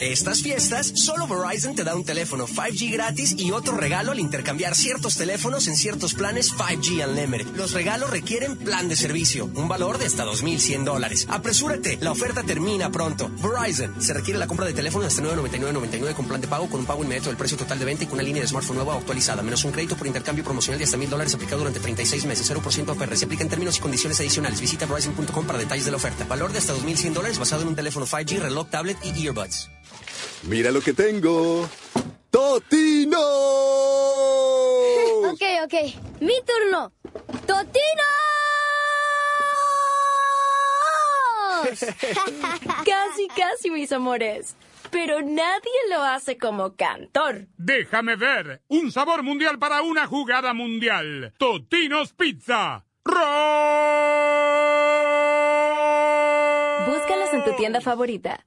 Estas fiestas, solo Verizon te da un teléfono 5G gratis y otro regalo al intercambiar ciertos teléfonos en ciertos planes 5G Unlimited. Los regalos requieren plan de servicio, un valor de hasta 2.100 dólares. Apresúrate, la oferta termina pronto. Verizon, se requiere la compra de teléfono hasta 999.99 con plan de pago con un pago inmediato del precio total de venta y con una línea de smartphone nueva o actualizada, menos un crédito por intercambio promocional de hasta 1.000 dólares aplicado durante 36 meses, 0% APR. Se aplica en términos y condiciones adicionales. Visita Verizon.com para detalles de la oferta. Valor de hasta 2.100 dólares basado en un teléfono 5G, reloj, tablet y earbuds. Mira lo que tengo. ¡Totino! Ok, ok. Mi turno. ¡Totinos! [laughs] casi, casi, mis amores. Pero nadie lo hace como cantor. Déjame ver. Un sabor mundial para una jugada mundial. Totinos Pizza. Búscalos en tu tienda favorita.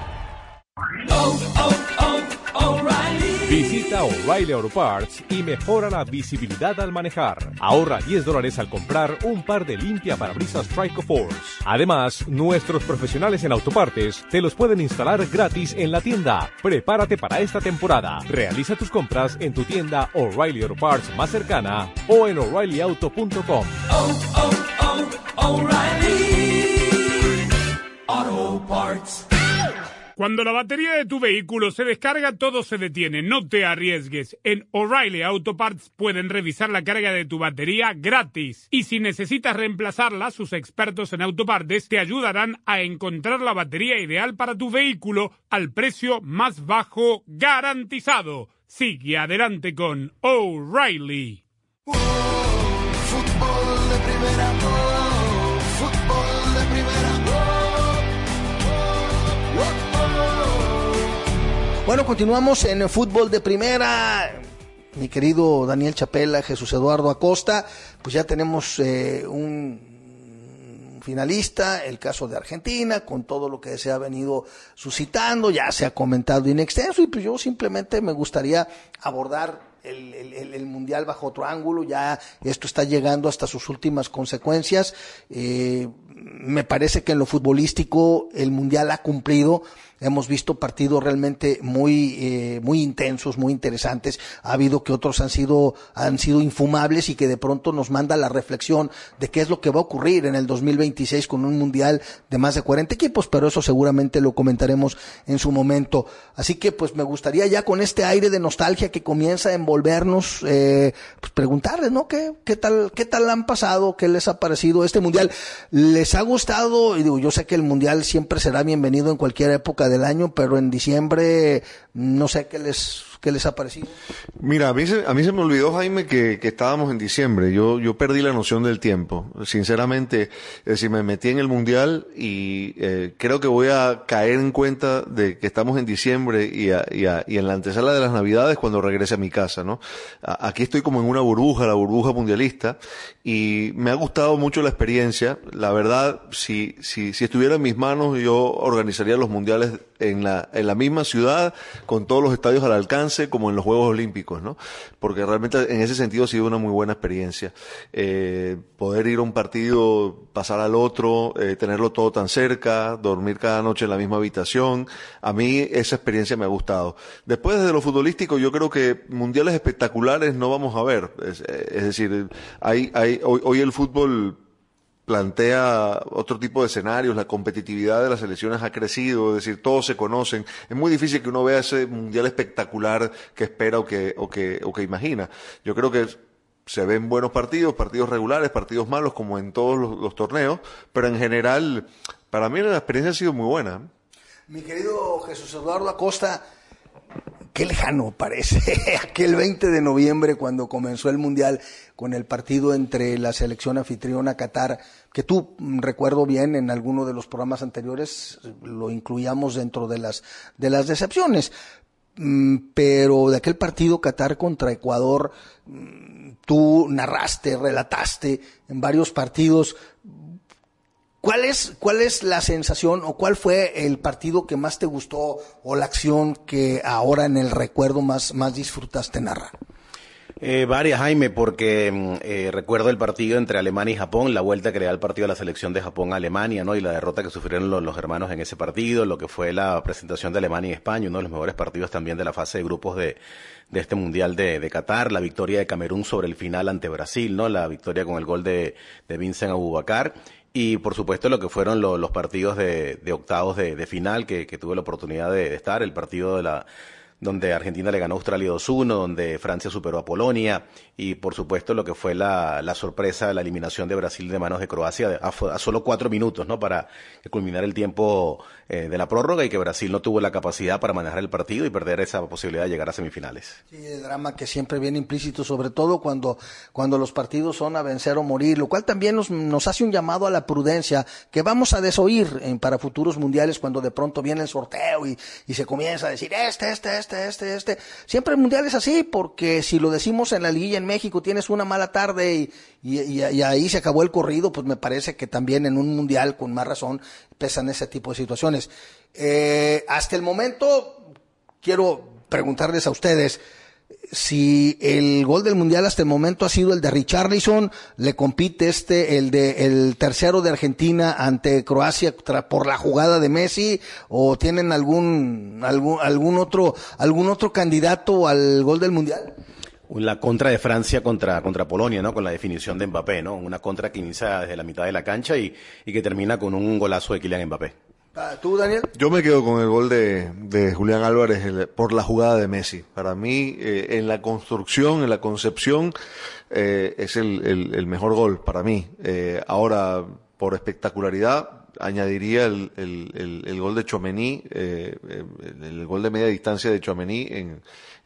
Visita O'Reilly Auto Parts y mejora la visibilidad al manejar. Ahorra 10 dólares al comprar un par de limpia parabrisas Trico Force. Además, nuestros profesionales en autopartes te los pueden instalar gratis en la tienda. Prepárate para esta temporada. Realiza tus compras en tu tienda O'Reilly Auto Parts más cercana o en o'ReillyAuto.com. Cuando la batería de tu vehículo se descarga, todo se detiene. No te arriesgues. En O'Reilly Auto Parts pueden revisar la carga de tu batería gratis. Y si necesitas reemplazarla, sus expertos en autopartes te ayudarán a encontrar la batería ideal para tu vehículo al precio más bajo garantizado. Sigue adelante con O'Reilly. Oh, Bueno, continuamos en el fútbol de primera. Mi querido Daniel Chapela, Jesús Eduardo Acosta, pues ya tenemos eh, un finalista, el caso de Argentina, con todo lo que se ha venido suscitando, ya se ha comentado in extenso, y pues yo simplemente me gustaría abordar el, mundial bajo otro ángulo, ya esto está llegando hasta sus últimas consecuencias. Eh, me parece que en lo futbolístico el mundial ha cumplido. Hemos visto partidos realmente muy, eh, muy intensos, muy interesantes. Ha habido que otros han sido, han sido infumables y que de pronto nos manda la reflexión de qué es lo que va a ocurrir en el 2026 con un mundial de más de 40 equipos, pero eso seguramente lo comentaremos en su momento. Así que pues me gustaría ya con este aire de nostalgia que comienza a envolvernos, eh, pues preguntarles, ¿no? ¿Qué, qué tal, qué tal han pasado? ¿Qué les ha parecido este mundial? ¿Les ha gustado? Y digo, yo sé que el mundial siempre será bienvenido en cualquier época del año, pero en diciembre no sé qué les qué les ha parecido. Mira, a mí se, a mí se me olvidó, Jaime, que, que estábamos en diciembre. Yo, yo perdí la noción del tiempo. Sinceramente, decir, me metí en el Mundial y eh, creo que voy a caer en cuenta de que estamos en diciembre y, a, y, a, y en la antesala de las Navidades cuando regrese a mi casa, ¿no? Aquí estoy como en una burbuja, la burbuja mundialista, y me ha gustado mucho la experiencia. La verdad, si, si, si estuviera en mis manos, yo organizaría los mundiales en la, en la misma ciudad, con todos los estadios al alcance, como en los Juegos Olímpicos, ¿no? Porque realmente en ese sentido ha sido una muy buena experiencia. Eh, poder ir a un partido, pasar al otro, eh, tenerlo todo tan cerca, dormir cada noche en la misma habitación, a mí esa experiencia me ha gustado. Después, desde lo futbolístico, yo creo que mundiales espectaculares no vamos a ver. Es, es decir, hay, hay, hoy, el fútbol plantea otro tipo de escenarios, la competitividad de las selecciones ha crecido, es decir, todos se conocen. Es muy difícil que uno vea ese mundial espectacular que espera o que, o que, o que imagina. Yo creo que se ven buenos partidos, partidos regulares, partidos malos, como en todos los, los torneos, pero en general, para mí la experiencia ha sido muy buena. Mi querido Jesús Eduardo Acosta, qué lejano parece [laughs] aquel 20 de noviembre cuando comenzó el Mundial con el partido entre la selección anfitriona Qatar, que tú recuerdo bien en alguno de los programas anteriores lo incluíamos dentro de las de las decepciones. Pero de aquel partido Qatar contra Ecuador, tú narraste, relataste en varios partidos ¿Cuál es, ¿Cuál es la sensación o cuál fue el partido que más te gustó o la acción que ahora en el recuerdo más, más disfrutaste narrar? Eh, varias, Jaime, porque eh, recuerdo el partido entre Alemania y Japón, la vuelta que le da el partido a la selección de Japón a Alemania, ¿no? Y la derrota que sufrieron los, los, hermanos en ese partido, lo que fue la presentación de Alemania y España, uno de los mejores partidos también de la fase de grupos de, de este Mundial de, de Qatar, la victoria de Camerún sobre el final ante Brasil, ¿no? La victoria con el gol de, de Vincent Abubakar y por supuesto lo que fueron lo, los partidos de, de octavos de, final que, tuve la oportunidad de, de, estar, el partido de la donde Argentina le ganó a Australia 2-1, donde Francia superó a Polonia y por supuesto lo que fue la, la sorpresa, la eliminación de Brasil de manos de Croacia a, a solo cuatro minutos, ¿no? Para culminar el tiempo eh, de la prórroga y que Brasil no tuvo la capacidad para manejar el partido y perder esa posibilidad de llegar a semifinales. Sí, el drama que siempre viene implícito, sobre todo cuando, cuando los partidos son a vencer o morir, lo cual también nos, nos hace un llamado a la prudencia que vamos a desoír en, para futuros mundiales cuando de pronto viene el sorteo y, y se comienza a decir este, este, este, este, este. Siempre el mundial es así, porque si lo decimos en la liguilla en México, tienes una mala tarde y, y, y, ahí se acabó el corrido, pues me parece que también en un mundial, con más razón, pesan ese tipo de situaciones. Eh, hasta el momento, quiero preguntarles a ustedes si el gol del mundial hasta el momento ha sido el de Richarlison, le compite este el de el tercero de Argentina ante Croacia por la jugada de Messi o tienen algún algún algún otro algún otro candidato al gol del mundial. La contra de Francia contra, contra Polonia, ¿no? Con la definición de Mbappé, ¿no? Una contra que inicia desde la mitad de la cancha y, y que termina con un golazo de Kylian Mbappé. Ah, ¿Tú, Daniel? Yo me quedo con el gol de, de Julián Álvarez el- por la jugada de Messi. Para mí, eh, en la construcción, en la concepción, eh, es el, el- el mejor gol para mí. Eh, ahora, por espectacularidad, añadiría el, el- el- el gol de Chomení, eh, eh, el, el gol de media distancia de Chomení en,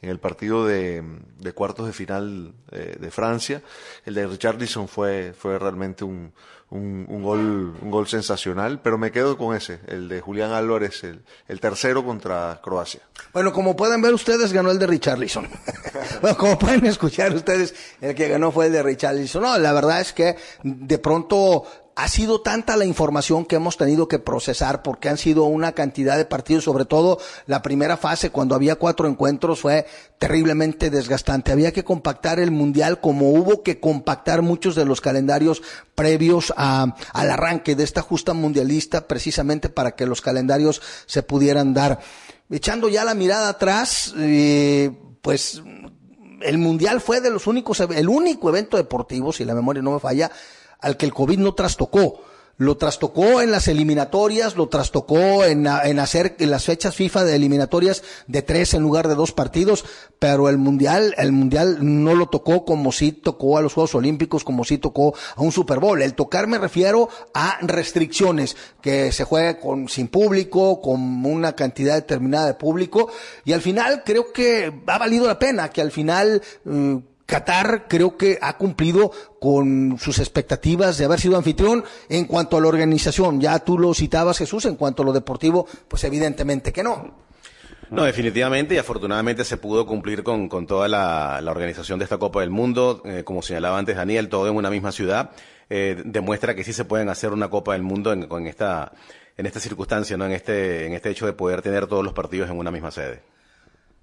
en el partido de, de cuartos de final eh, de Francia. El de Richarlison fue, fue realmente un, un, un gol, un gol sensacional, pero me quedo con ese, el de Julián Álvarez, el, el tercero contra Croacia. Bueno, como pueden ver ustedes, ganó el de Richarlison. [laughs] bueno, como pueden escuchar ustedes, el que ganó fue el de Richarlison. No, la verdad es que de pronto ha sido tanta la información que hemos tenido que procesar porque han sido una cantidad de partidos, sobre todo la primera fase cuando había cuatro encuentros fue terriblemente desgastante. Había que compactar el mundial como hubo que compactar muchos de los calendarios previos a, al arranque de esta justa mundialista precisamente para que los calendarios se pudieran dar. Echando ya la mirada atrás, eh, pues el mundial fue de los únicos, el único evento deportivo, si la memoria no me falla, al que el COVID no trastocó. Lo trastocó en las eliminatorias, lo trastocó en, en hacer en las fechas FIFA de eliminatorias de tres en lugar de dos partidos, pero el mundial, el mundial no lo tocó como si tocó a los Juegos Olímpicos, como si tocó a un Super Bowl. El tocar me refiero a restricciones, que se juegue con, sin público, con una cantidad determinada de público, y al final creo que ha valido la pena, que al final, eh, Qatar creo que ha cumplido con sus expectativas de haber sido anfitrión en cuanto a la organización. Ya tú lo citabas, Jesús, en cuanto a lo deportivo, pues evidentemente que no. No, definitivamente y afortunadamente se pudo cumplir con, con toda la, organización de esta Copa del Mundo. Eh, como señalaba antes Daniel, todo en una misma ciudad. Eh, demuestra que sí se pueden hacer una Copa del Mundo en, con esta, en esta circunstancia, ¿no? en, este, en este hecho de poder tener todos los partidos en una misma sede.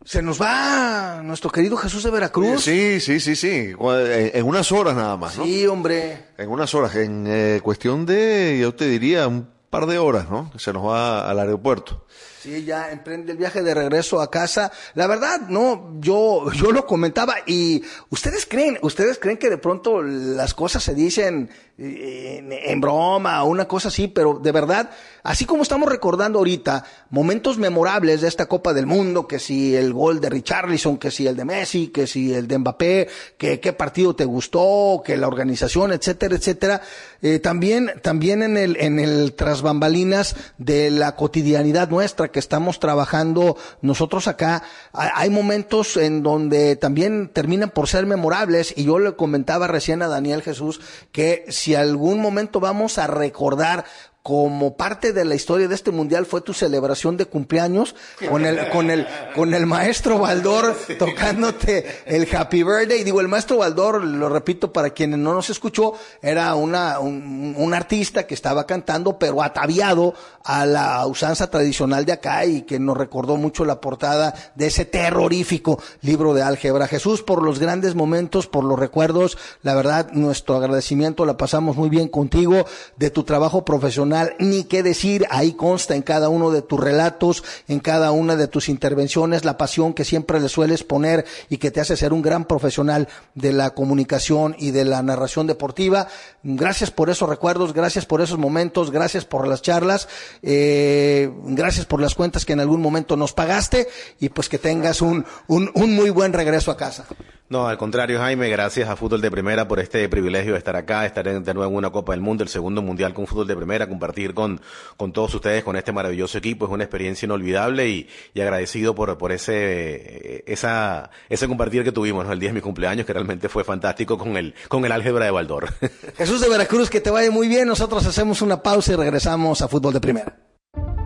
Se nos va nuestro querido Jesús de Veracruz. Sí, sí, sí, sí. En, unas horas nada más, ¿no? Sí, hombre. En unas horas, en eh, cuestión de, yo te diría, un par de horas, ¿no? Se nos va al aeropuerto. Sí, ya emprende el viaje de regreso a casa. La verdad, no, yo, [laughs] yo lo comentaba y ustedes creen, ustedes creen que de pronto las cosas se dicen en, en broma o una cosa así, pero de verdad, así como estamos recordando ahorita momentos memorables de esta Copa del Mundo, que si el gol de Richarlison, que si el de Messi, que si el de Mbappé, que qué partido te gustó, que la organización, etcétera, etcétera, eh, también, también en el, en el tras bambalinas de la cotidianidad nuestra que estamos trabajando nosotros acá, hay momentos en donde también terminan por ser memorables y yo le comentaba recién a Daniel Jesús que si algún momento vamos a recordar como parte de la historia de este mundial fue tu celebración de cumpleaños con el con el con el maestro Baldor tocándote el Happy Birthday. Digo el maestro Baldor lo repito para quienes no nos escuchó era una un, un artista que estaba cantando pero ataviado a la usanza tradicional de acá y que nos recordó mucho la portada de ese terrorífico libro de álgebra. Jesús por los grandes momentos por los recuerdos la verdad nuestro agradecimiento la pasamos muy bien contigo de tu trabajo profesional ni qué decir, ahí consta en cada uno de tus relatos, en cada una de tus intervenciones, la pasión que siempre le sueles poner y que te hace ser un gran profesional de la comunicación y de la narración deportiva. Gracias por esos recuerdos, gracias por esos momentos, gracias por las charlas, eh, gracias por las cuentas que en algún momento nos pagaste y pues que tengas un, un, un muy buen regreso a casa. No, al contrario, Jaime, gracias a Fútbol de Primera por este privilegio de estar acá, estar de nuevo en una Copa del Mundo, el segundo mundial con Fútbol de Primera, compartir con, con todos ustedes, con este maravilloso equipo, es una experiencia inolvidable y, y agradecido por, por ese, esa, ese compartir que tuvimos ¿no? el día de mi cumpleaños, que realmente fue fantástico con el, con el álgebra de Baldor. Jesús de Veracruz, que te vaya muy bien, nosotros hacemos una pausa y regresamos a Fútbol de Primera.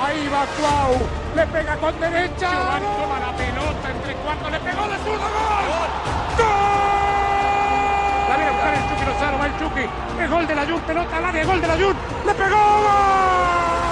Ahí va Cuau. Le pega con derecha. Giovanni toma la pelota entre cuartos. Le pegó de zurdo. ¡Gol! ¡Gol! La viene a buscar el Chucky Lozano. Va el Chucky. Es gol de la Jun. Pelota al área. Gol de la Jun. ¡Le pegó! ¡Gol!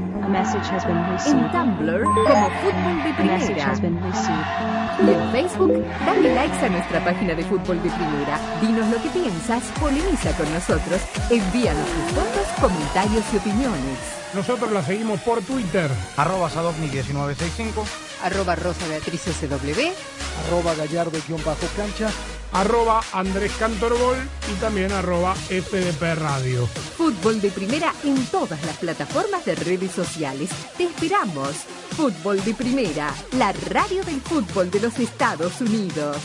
En Tumblr, como Fútbol de Primera. Y en Facebook, dale likes a nuestra página de Fútbol de Primera. Dinos lo que piensas, polemiza con nosotros, envíanos tus fotos, comentarios y opiniones. Nosotros la seguimos por Twitter. Arroba Sadovnik1965. Arroba Rosa Beatriz SW. Arroba Gallardo-cancha. Arroba Andrés Cantorbol y también arroba FDP Radio. Fútbol de Primera en todas las plataformas de redes sociales. Te esperamos. Fútbol de Primera, la radio del fútbol de los Estados Unidos.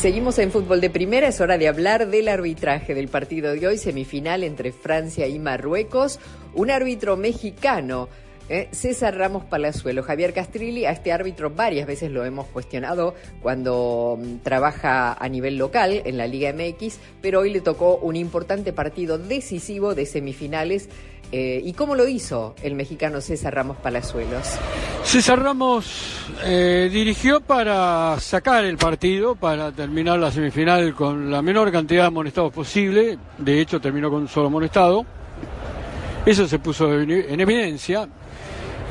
Seguimos en fútbol de primera, es hora de hablar del arbitraje del partido de hoy, semifinal entre Francia y Marruecos. Un árbitro mexicano, eh, César Ramos Palazuelo. Javier Castrilli, a este árbitro varias veces lo hemos cuestionado cuando mm, trabaja a nivel local en la Liga MX, pero hoy le tocó un importante partido decisivo de semifinales. Eh, ¿Y cómo lo hizo el mexicano César Ramos Palazuelos? César Ramos eh, dirigió para sacar el partido, para terminar la semifinal con la menor cantidad de amonestados posible. De hecho, terminó con solo amonestado. Eso se puso en evidencia.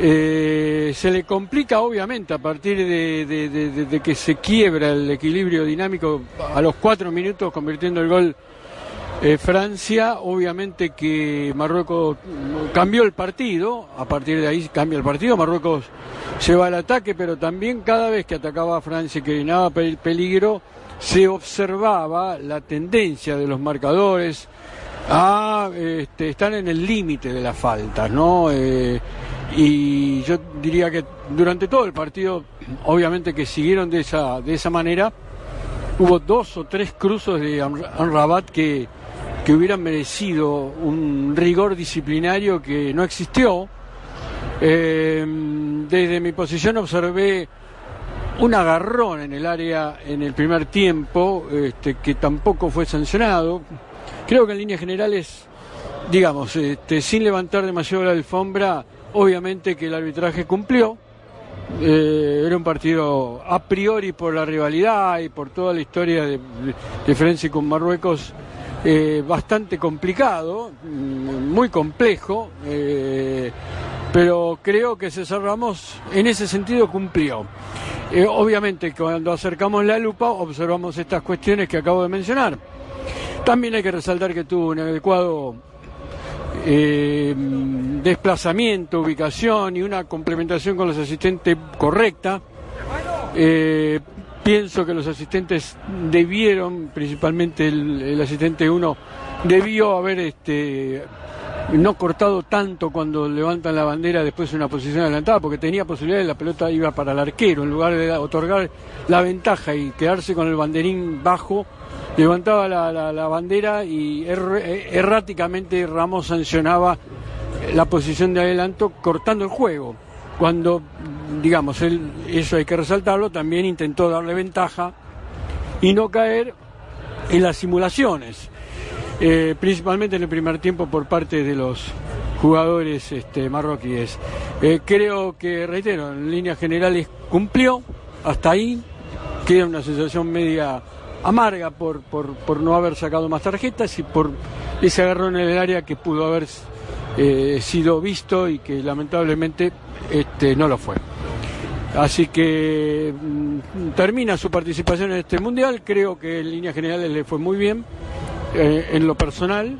Eh, se le complica, obviamente, a partir de, que se quiebra el equilibrio dinámico a los cuatro minutos, convirtiendo el gol eh, Francia, obviamente que Marruecos cambió el partido, a partir de ahí cambia el partido, Marruecos se va al ataque, pero también cada vez que atacaba a Francia y que ganaba pel- peligro, se observaba la tendencia de los marcadores a este, están en el límite de las faltas, ¿no? Eh, y yo diría que durante todo el partido, obviamente que siguieron de esa, de esa manera, hubo dos o tres cruzos de Amrabat que, que hubieran merecido un rigor disciplinario que no existió. Eh, desde mi posición observé un agarrón en el área en el primer tiempo, este, que tampoco fue sancionado. Creo que en líneas generales, digamos, este, sin levantar demasiado la alfombra, obviamente que el arbitraje cumplió. Eh, era un partido a priori por la rivalidad y por toda la historia de, de Francia con Marruecos eh, bastante complicado, mm, muy complejo, eh, pero creo que César Ramos en ese sentido cumplió. Obviamente cuando acercamos la lupa observamos estas cuestiones que acabo de mencionar. También hay que resaltar que tuvo un adecuado eh, desplazamiento, ubicación y una complementación con los asistentes correcta. Eh, pienso que los asistentes debieron, principalmente el, asistente 1, debió haber este, no cortado tanto cuando levantan la bandera después de una posición adelantada, porque tenía posibilidades, la pelota iba para el arquero, en lugar de otorgar la ventaja y quedarse con el banderín bajo, levantaba la, bandera y erráticamente Ramos sancionaba la posición de adelanto cortando el juego. Cuando, digamos, él, eso hay que resaltarlo, también intentó darle ventaja y no caer en las simulaciones, eh, principalmente en el primer tiempo por parte de los jugadores este, marroquíes. Eh, creo que, reitero, en líneas generales cumplió, hasta ahí, queda una sensación media amarga por, por, no haber sacado más tarjetas y por ese agarrón en el área que pudo haber eh, sido visto y que lamentablemente este, no lo fue. Así que mm, termina su participación en este mundial, creo que en líneas generales le fue muy bien eh, en lo personal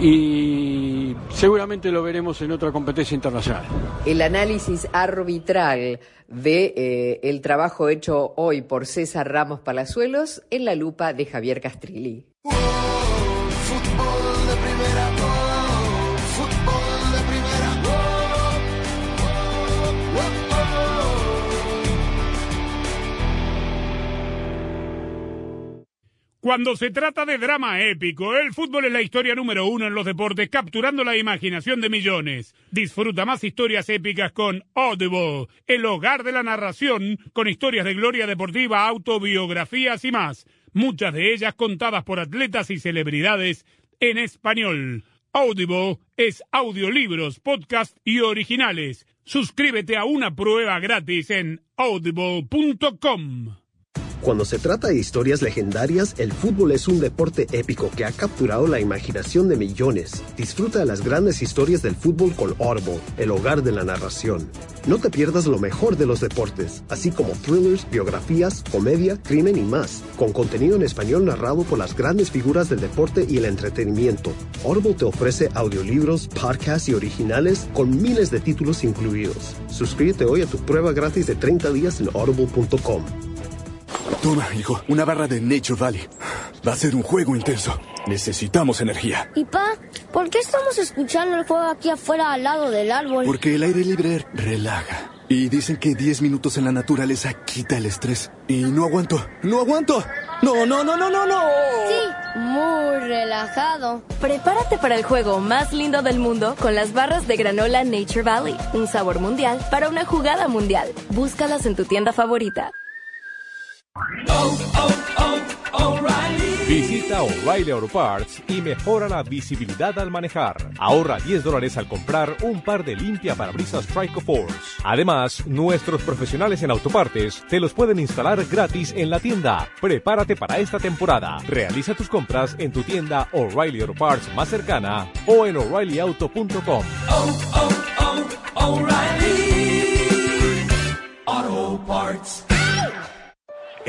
y seguramente lo veremos en otra competencia internacional. El análisis arbitral de eh, el trabajo hecho hoy por César Ramos Palazuelos en la lupa de Javier Castrilli. Cuando se trata de drama épico, el fútbol es la historia número uno en los deportes, capturando la imaginación de millones. Disfruta más historias épicas con Audible, el hogar de la narración, con historias de gloria deportiva, autobiografías y más, muchas de ellas contadas por atletas y celebridades en español. Audible es audiolibros, podcast y originales. Suscríbete a una prueba gratis en audible.com. Cuando se trata de historias legendarias, el fútbol es un deporte épico que ha capturado la imaginación de millones. Disfruta de las grandes historias del fútbol con Audible, el hogar de la narración. No te pierdas lo mejor de los deportes, así como thrillers, biografías, comedia, crimen y más, con contenido en español narrado por las grandes figuras del deporte y el entretenimiento. Audible te ofrece audiolibros, podcasts y originales con miles de títulos incluidos. Suscríbete hoy a tu prueba gratis de 30 días en audible.com. Toma, hijo, una barra de Nature Valley. Va a ser un juego intenso. Necesitamos energía. ¿Y pa? ¿Por qué estamos escuchando el juego aquí afuera al lado del árbol? Porque el aire libre relaja. Y dicen que 10 minutos en la naturaleza quita el estrés. Y no aguanto, no aguanto. No, no, no, no, no, no. Sí, muy relajado. Prepárate para el juego más lindo del mundo con las barras de granola Nature Valley. Un sabor mundial para una jugada mundial. Búscalas en tu tienda favorita. Visita O'Reilly Auto Parts y mejora la visibilidad al manejar. Ahorra 10 dólares al comprar un par de limpia parabrisas Trico Force. Además, nuestros profesionales en autopartes te los pueden instalar gratis en la tienda. Prepárate para esta temporada. Realiza tus compras en tu tienda O'Reilly Auto Parts más cercana o en o'ReillyAuto.com. Auto Parts.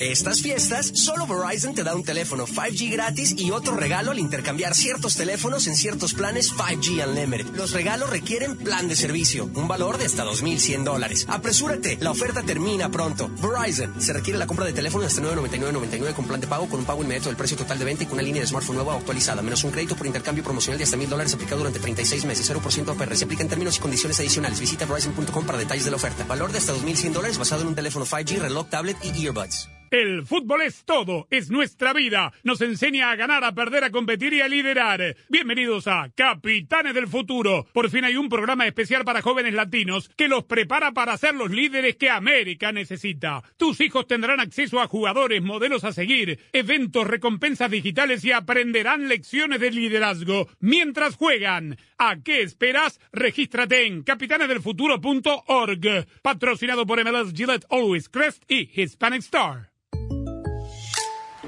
Estas fiestas, solo Verizon te da un teléfono 5G gratis y otro regalo al intercambiar ciertos teléfonos en ciertos planes 5G Unlimited. Los regalos requieren plan de servicio, un valor de hasta 2.100 dólares. Apresúrate, la oferta termina pronto. Verizon, se requiere la compra de teléfono hasta 999.99 con plan de pago con un pago inmediato del precio total de venta y con una línea de smartphone nueva o actualizada, menos un crédito por intercambio promocional de hasta 1.000 dólares aplicado durante 36 meses, 0% APR. Se aplica en términos y condiciones adicionales. Visita verizon.com para detalles de la oferta. Valor de hasta 2.100 dólares basado en un teléfono 5G, reloj, tablet y earbuds. El fútbol es todo, es nuestra vida. Nos enseña a ganar, a perder, a competir y a liderar. Bienvenidos a Capitanes del Futuro. Por fin hay un programa especial para jóvenes latinos que los prepara para ser los líderes que América necesita. Tus hijos tendrán acceso a jugadores, modelos a seguir, eventos, recompensas digitales y aprenderán lecciones de liderazgo mientras juegan. ¿A qué esperas? Regístrate en capitanesdelfuturo.org. Patrocinado por MLS Gillette Always Crest y Hispanic Star.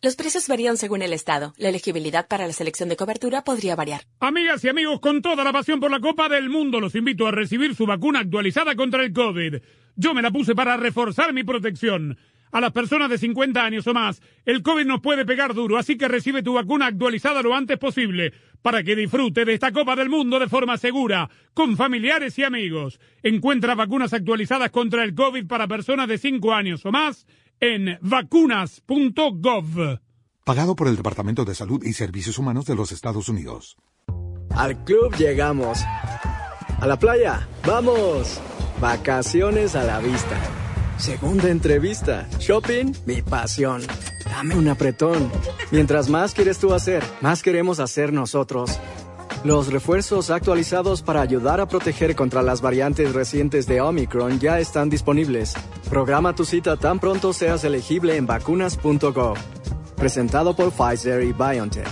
Los precios varían según el estado. La elegibilidad para la selección de cobertura podría variar. Amigas y amigos, con toda la pasión por la Copa del Mundo, los invito a recibir su vacuna actualizada contra el COVID. Yo me la puse para reforzar mi protección. A las personas de 50 años o más, el COVID nos puede pegar duro, así que recibe tu vacuna actualizada lo antes posible, para que disfrute de esta Copa del Mundo de forma segura, con familiares y amigos. Encuentra vacunas actualizadas contra el COVID para personas de 5 años o más en vacunas.gov. Pagado por el Departamento de Salud y Servicios Humanos de los Estados Unidos. Al club llegamos. A la playa, vamos. Vacaciones a la vista. Segunda entrevista. Shopping, mi pasión. Dame un apretón. Mientras más quieres tú hacer, más queremos hacer nosotros. Los refuerzos actualizados para ayudar a proteger contra las variantes recientes de Omicron ya están disponibles. Programa tu cita tan pronto seas elegible en vacunas.gov. Presentado por Pfizer y BioNTech.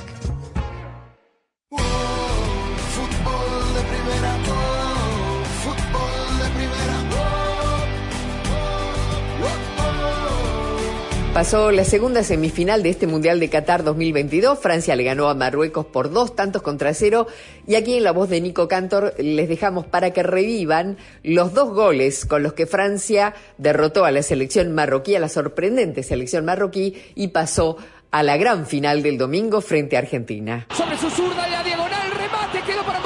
Pasó la segunda semifinal de este Mundial de Qatar 2022. Francia le ganó a Marruecos por dos tantos contra cero. Y aquí en la voz de Nico Cantor les dejamos para que revivan los dos goles con los que Francia derrotó a la selección marroquí, a la sorprendente selección marroquí, y pasó a la gran final del domingo frente a Argentina. Sobre su zurda la diagonal, remate, quedó para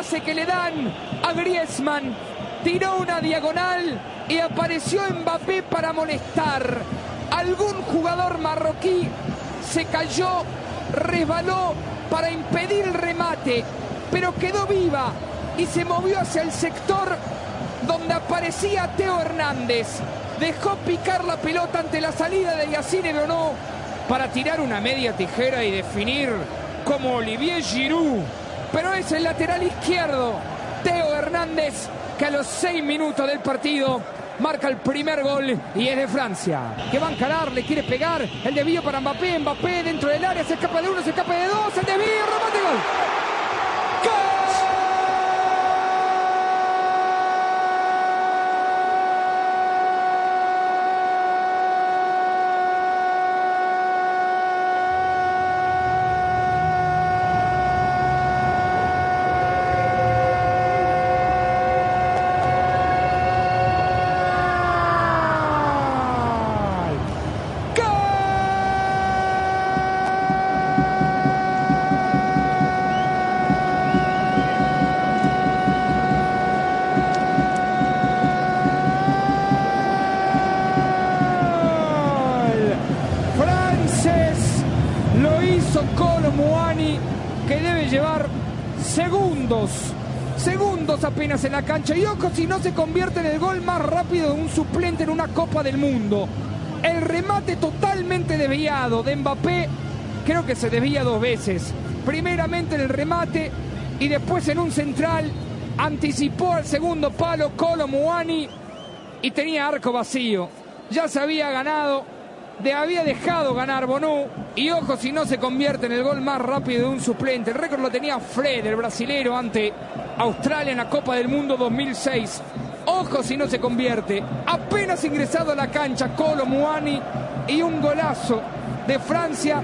pase que le dan a Griezmann. Tiró una diagonal y apareció Mbappé para molestar. Algún jugador marroquí se cayó, resbaló para impedir el remate, pero quedó viva y se movió hacia el sector donde aparecía Teo Hernández. Dejó picar la pelota ante la salida de Yacine Bonó para tirar una media tijera y definir como Olivier Giroud. Pero es el lateral izquierdo, Teo Hernández, que a los seis minutos del partido marca el primer gol y es de Francia. Que va a encarar, le quiere pegar. El desvío para Mbappé, Mbappé dentro del área, se escapa de uno, se escapa de dos, el desvío, remate gol. llevar segundos. Segundos apenas en la cancha. Y ojo si no se convierte en el gol más rápido de un suplente en una Copa del Mundo. El remate totalmente desviado de Mbappé. Creo que se desvía dos veces. Primeramente en el remate y después en un central. Anticipó al segundo palo Colo Muani y tenía arco vacío. Ya se había ganado, de había dejado ganar Bonú. Y ojo si no se convierte en el gol más rápido de un suplente. El récord lo tenía Fred, el brasilero, ante Australia en la Copa del Mundo 2006. Ojo si no se convierte. Apenas ingresado a la cancha, Colo Muani y un golazo de Francia.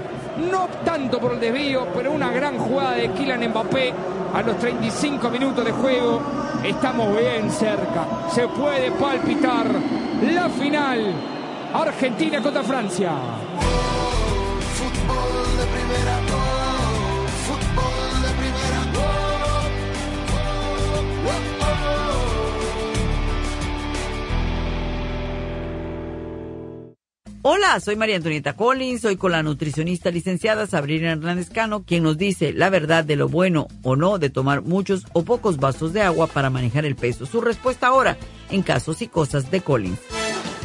No tanto por el desvío, pero una gran jugada de Kylian Mbappé a los 35 minutos de juego. Estamos bien cerca. Se puede palpitar la final. Argentina contra Francia. Hola, soy María Antonieta Collins, soy con la nutricionista licenciada Sabrina Hernández Cano, quien nos dice la verdad de lo bueno o no de tomar muchos o pocos vasos de agua para manejar el peso. Su respuesta ahora en casos y cosas de Collins.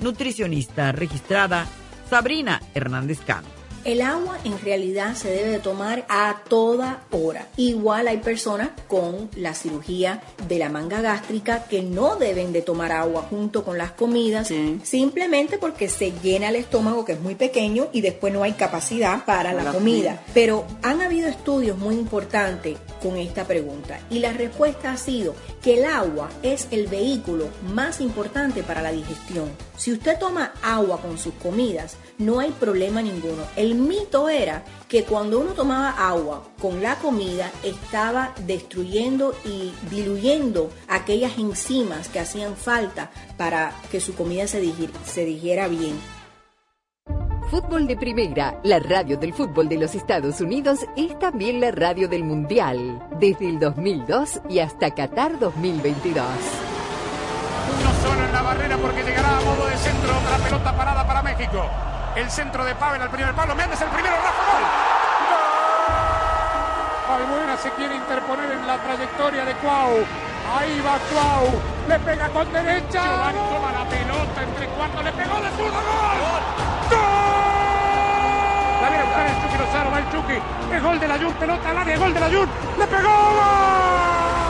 Nutricionista registrada Sabrina Hernández Cano. El agua en realidad se debe de tomar a toda hora. Igual hay personas con la cirugía de la manga gástrica que no deben de tomar agua junto con las comidas simplemente porque se llena el estómago que es muy pequeño y después no hay capacidad para la, La comida. comida. Pero han habido estudios muy importantes con esta pregunta y la respuesta ha sido que el agua es el vehículo más importante para la digestión. Si usted toma agua con sus comidas, no hay problema ninguno. El mito era que cuando uno tomaba agua con la comida estaba destruyendo y diluyendo aquellas enzimas que hacían falta para que su comida se, digir- se digiera bien. Fútbol de Primera, la radio del fútbol de los Estados Unidos, es también la radio del Mundial, desde el 2002 y hasta Qatar 2022. Uno solo en la barrera porque llegará a modo de centro otra pelota parada para México. El centro de Pavel al primer palo. Méndez el primero, Rafa gol. ¡Gol! Albuena se quiere interponer en la trayectoria de Cuau. Ahí va Cuau. Le pega con derecha. Giovanni toma la pelota entre cuartos. Le pegó de zurda. ¡Gol! ¡Gol! La viene a buscar el Chucky Lozano. Va el Chucky. Es gol de la Jun. Pelota al área. Gol de la Jun. Le pegó.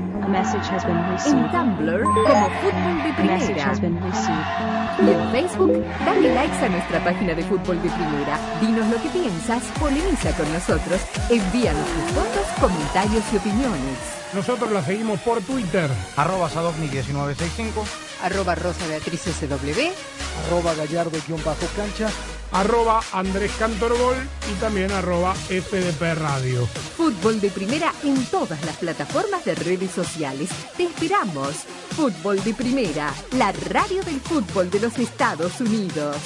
En Tumblr, como Fútbol de Primera. Y en Facebook, dale likes a nuestra página de Fútbol de Primera. Dinos lo que piensas, polemiza con nosotros, envíanos tus fotos, comentarios y opiniones. Nosotros la seguimos por Twitter. Arroba Sadovni1965. Arroba Rosa Beatriz SW. Arroba Gallardo-cancha. Arroba Andrés Cantorbol y también arroba FDP Radio. Fútbol de primera en todas las plataformas de redes sociales. Te esperamos. Fútbol de primera, la radio del fútbol de los Estados Unidos.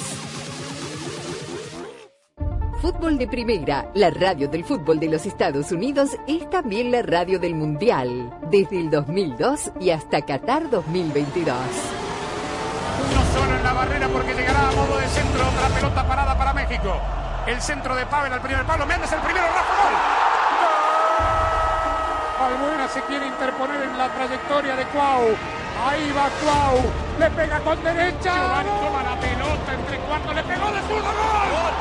Fútbol de Primera, la radio del fútbol de los Estados Unidos, es también la radio del Mundial, desde el 2002 y hasta Qatar 2022. Uno solo en la barrera porque llegará a modo de centro. Otra pelota parada para México. El centro de Pavel al primer palo. Méndez el primero. Rafa Gol. Albuena se quiere interponer en la trayectoria de Cuau. Ahí va Cuau. Le pega con derecha. Giovanni toma la pelota entre cuartos. Le pegó de zurdo. ¡Gol!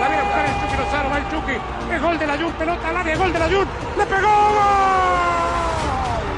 La viene a buscar el Chucky Lozano. Va el Chucky. Es gol de la Jun. Pelota al área. Gol de la Jun. Le pegó. ¡Gol!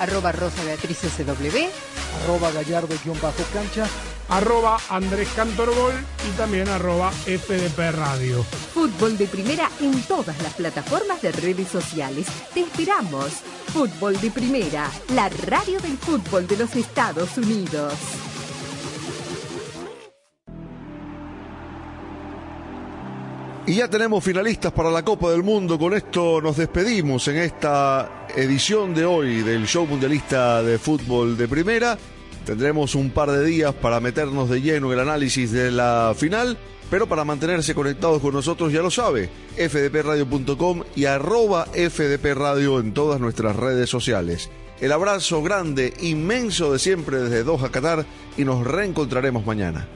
Arroba Rosa Beatriz SW. Arroba Gallardo-cancha. Arroba Andrés Cantorbol y también arroba FDP Radio. Fútbol de primera en todas las plataformas de redes sociales. Te esperamos. Fútbol de primera, la radio del fútbol de los Estados Unidos. Y ya tenemos finalistas para la Copa del Mundo. Con esto nos despedimos en esta edición de hoy del Show Mundialista de Fútbol de Primera. Tendremos un par de días para meternos de lleno en el análisis de la final, pero para mantenerse conectados con nosotros ya lo sabe, fdpradio.com y arroba fdpradio en todas nuestras redes sociales. El abrazo grande, inmenso de siempre desde Doha, Qatar y nos reencontraremos mañana.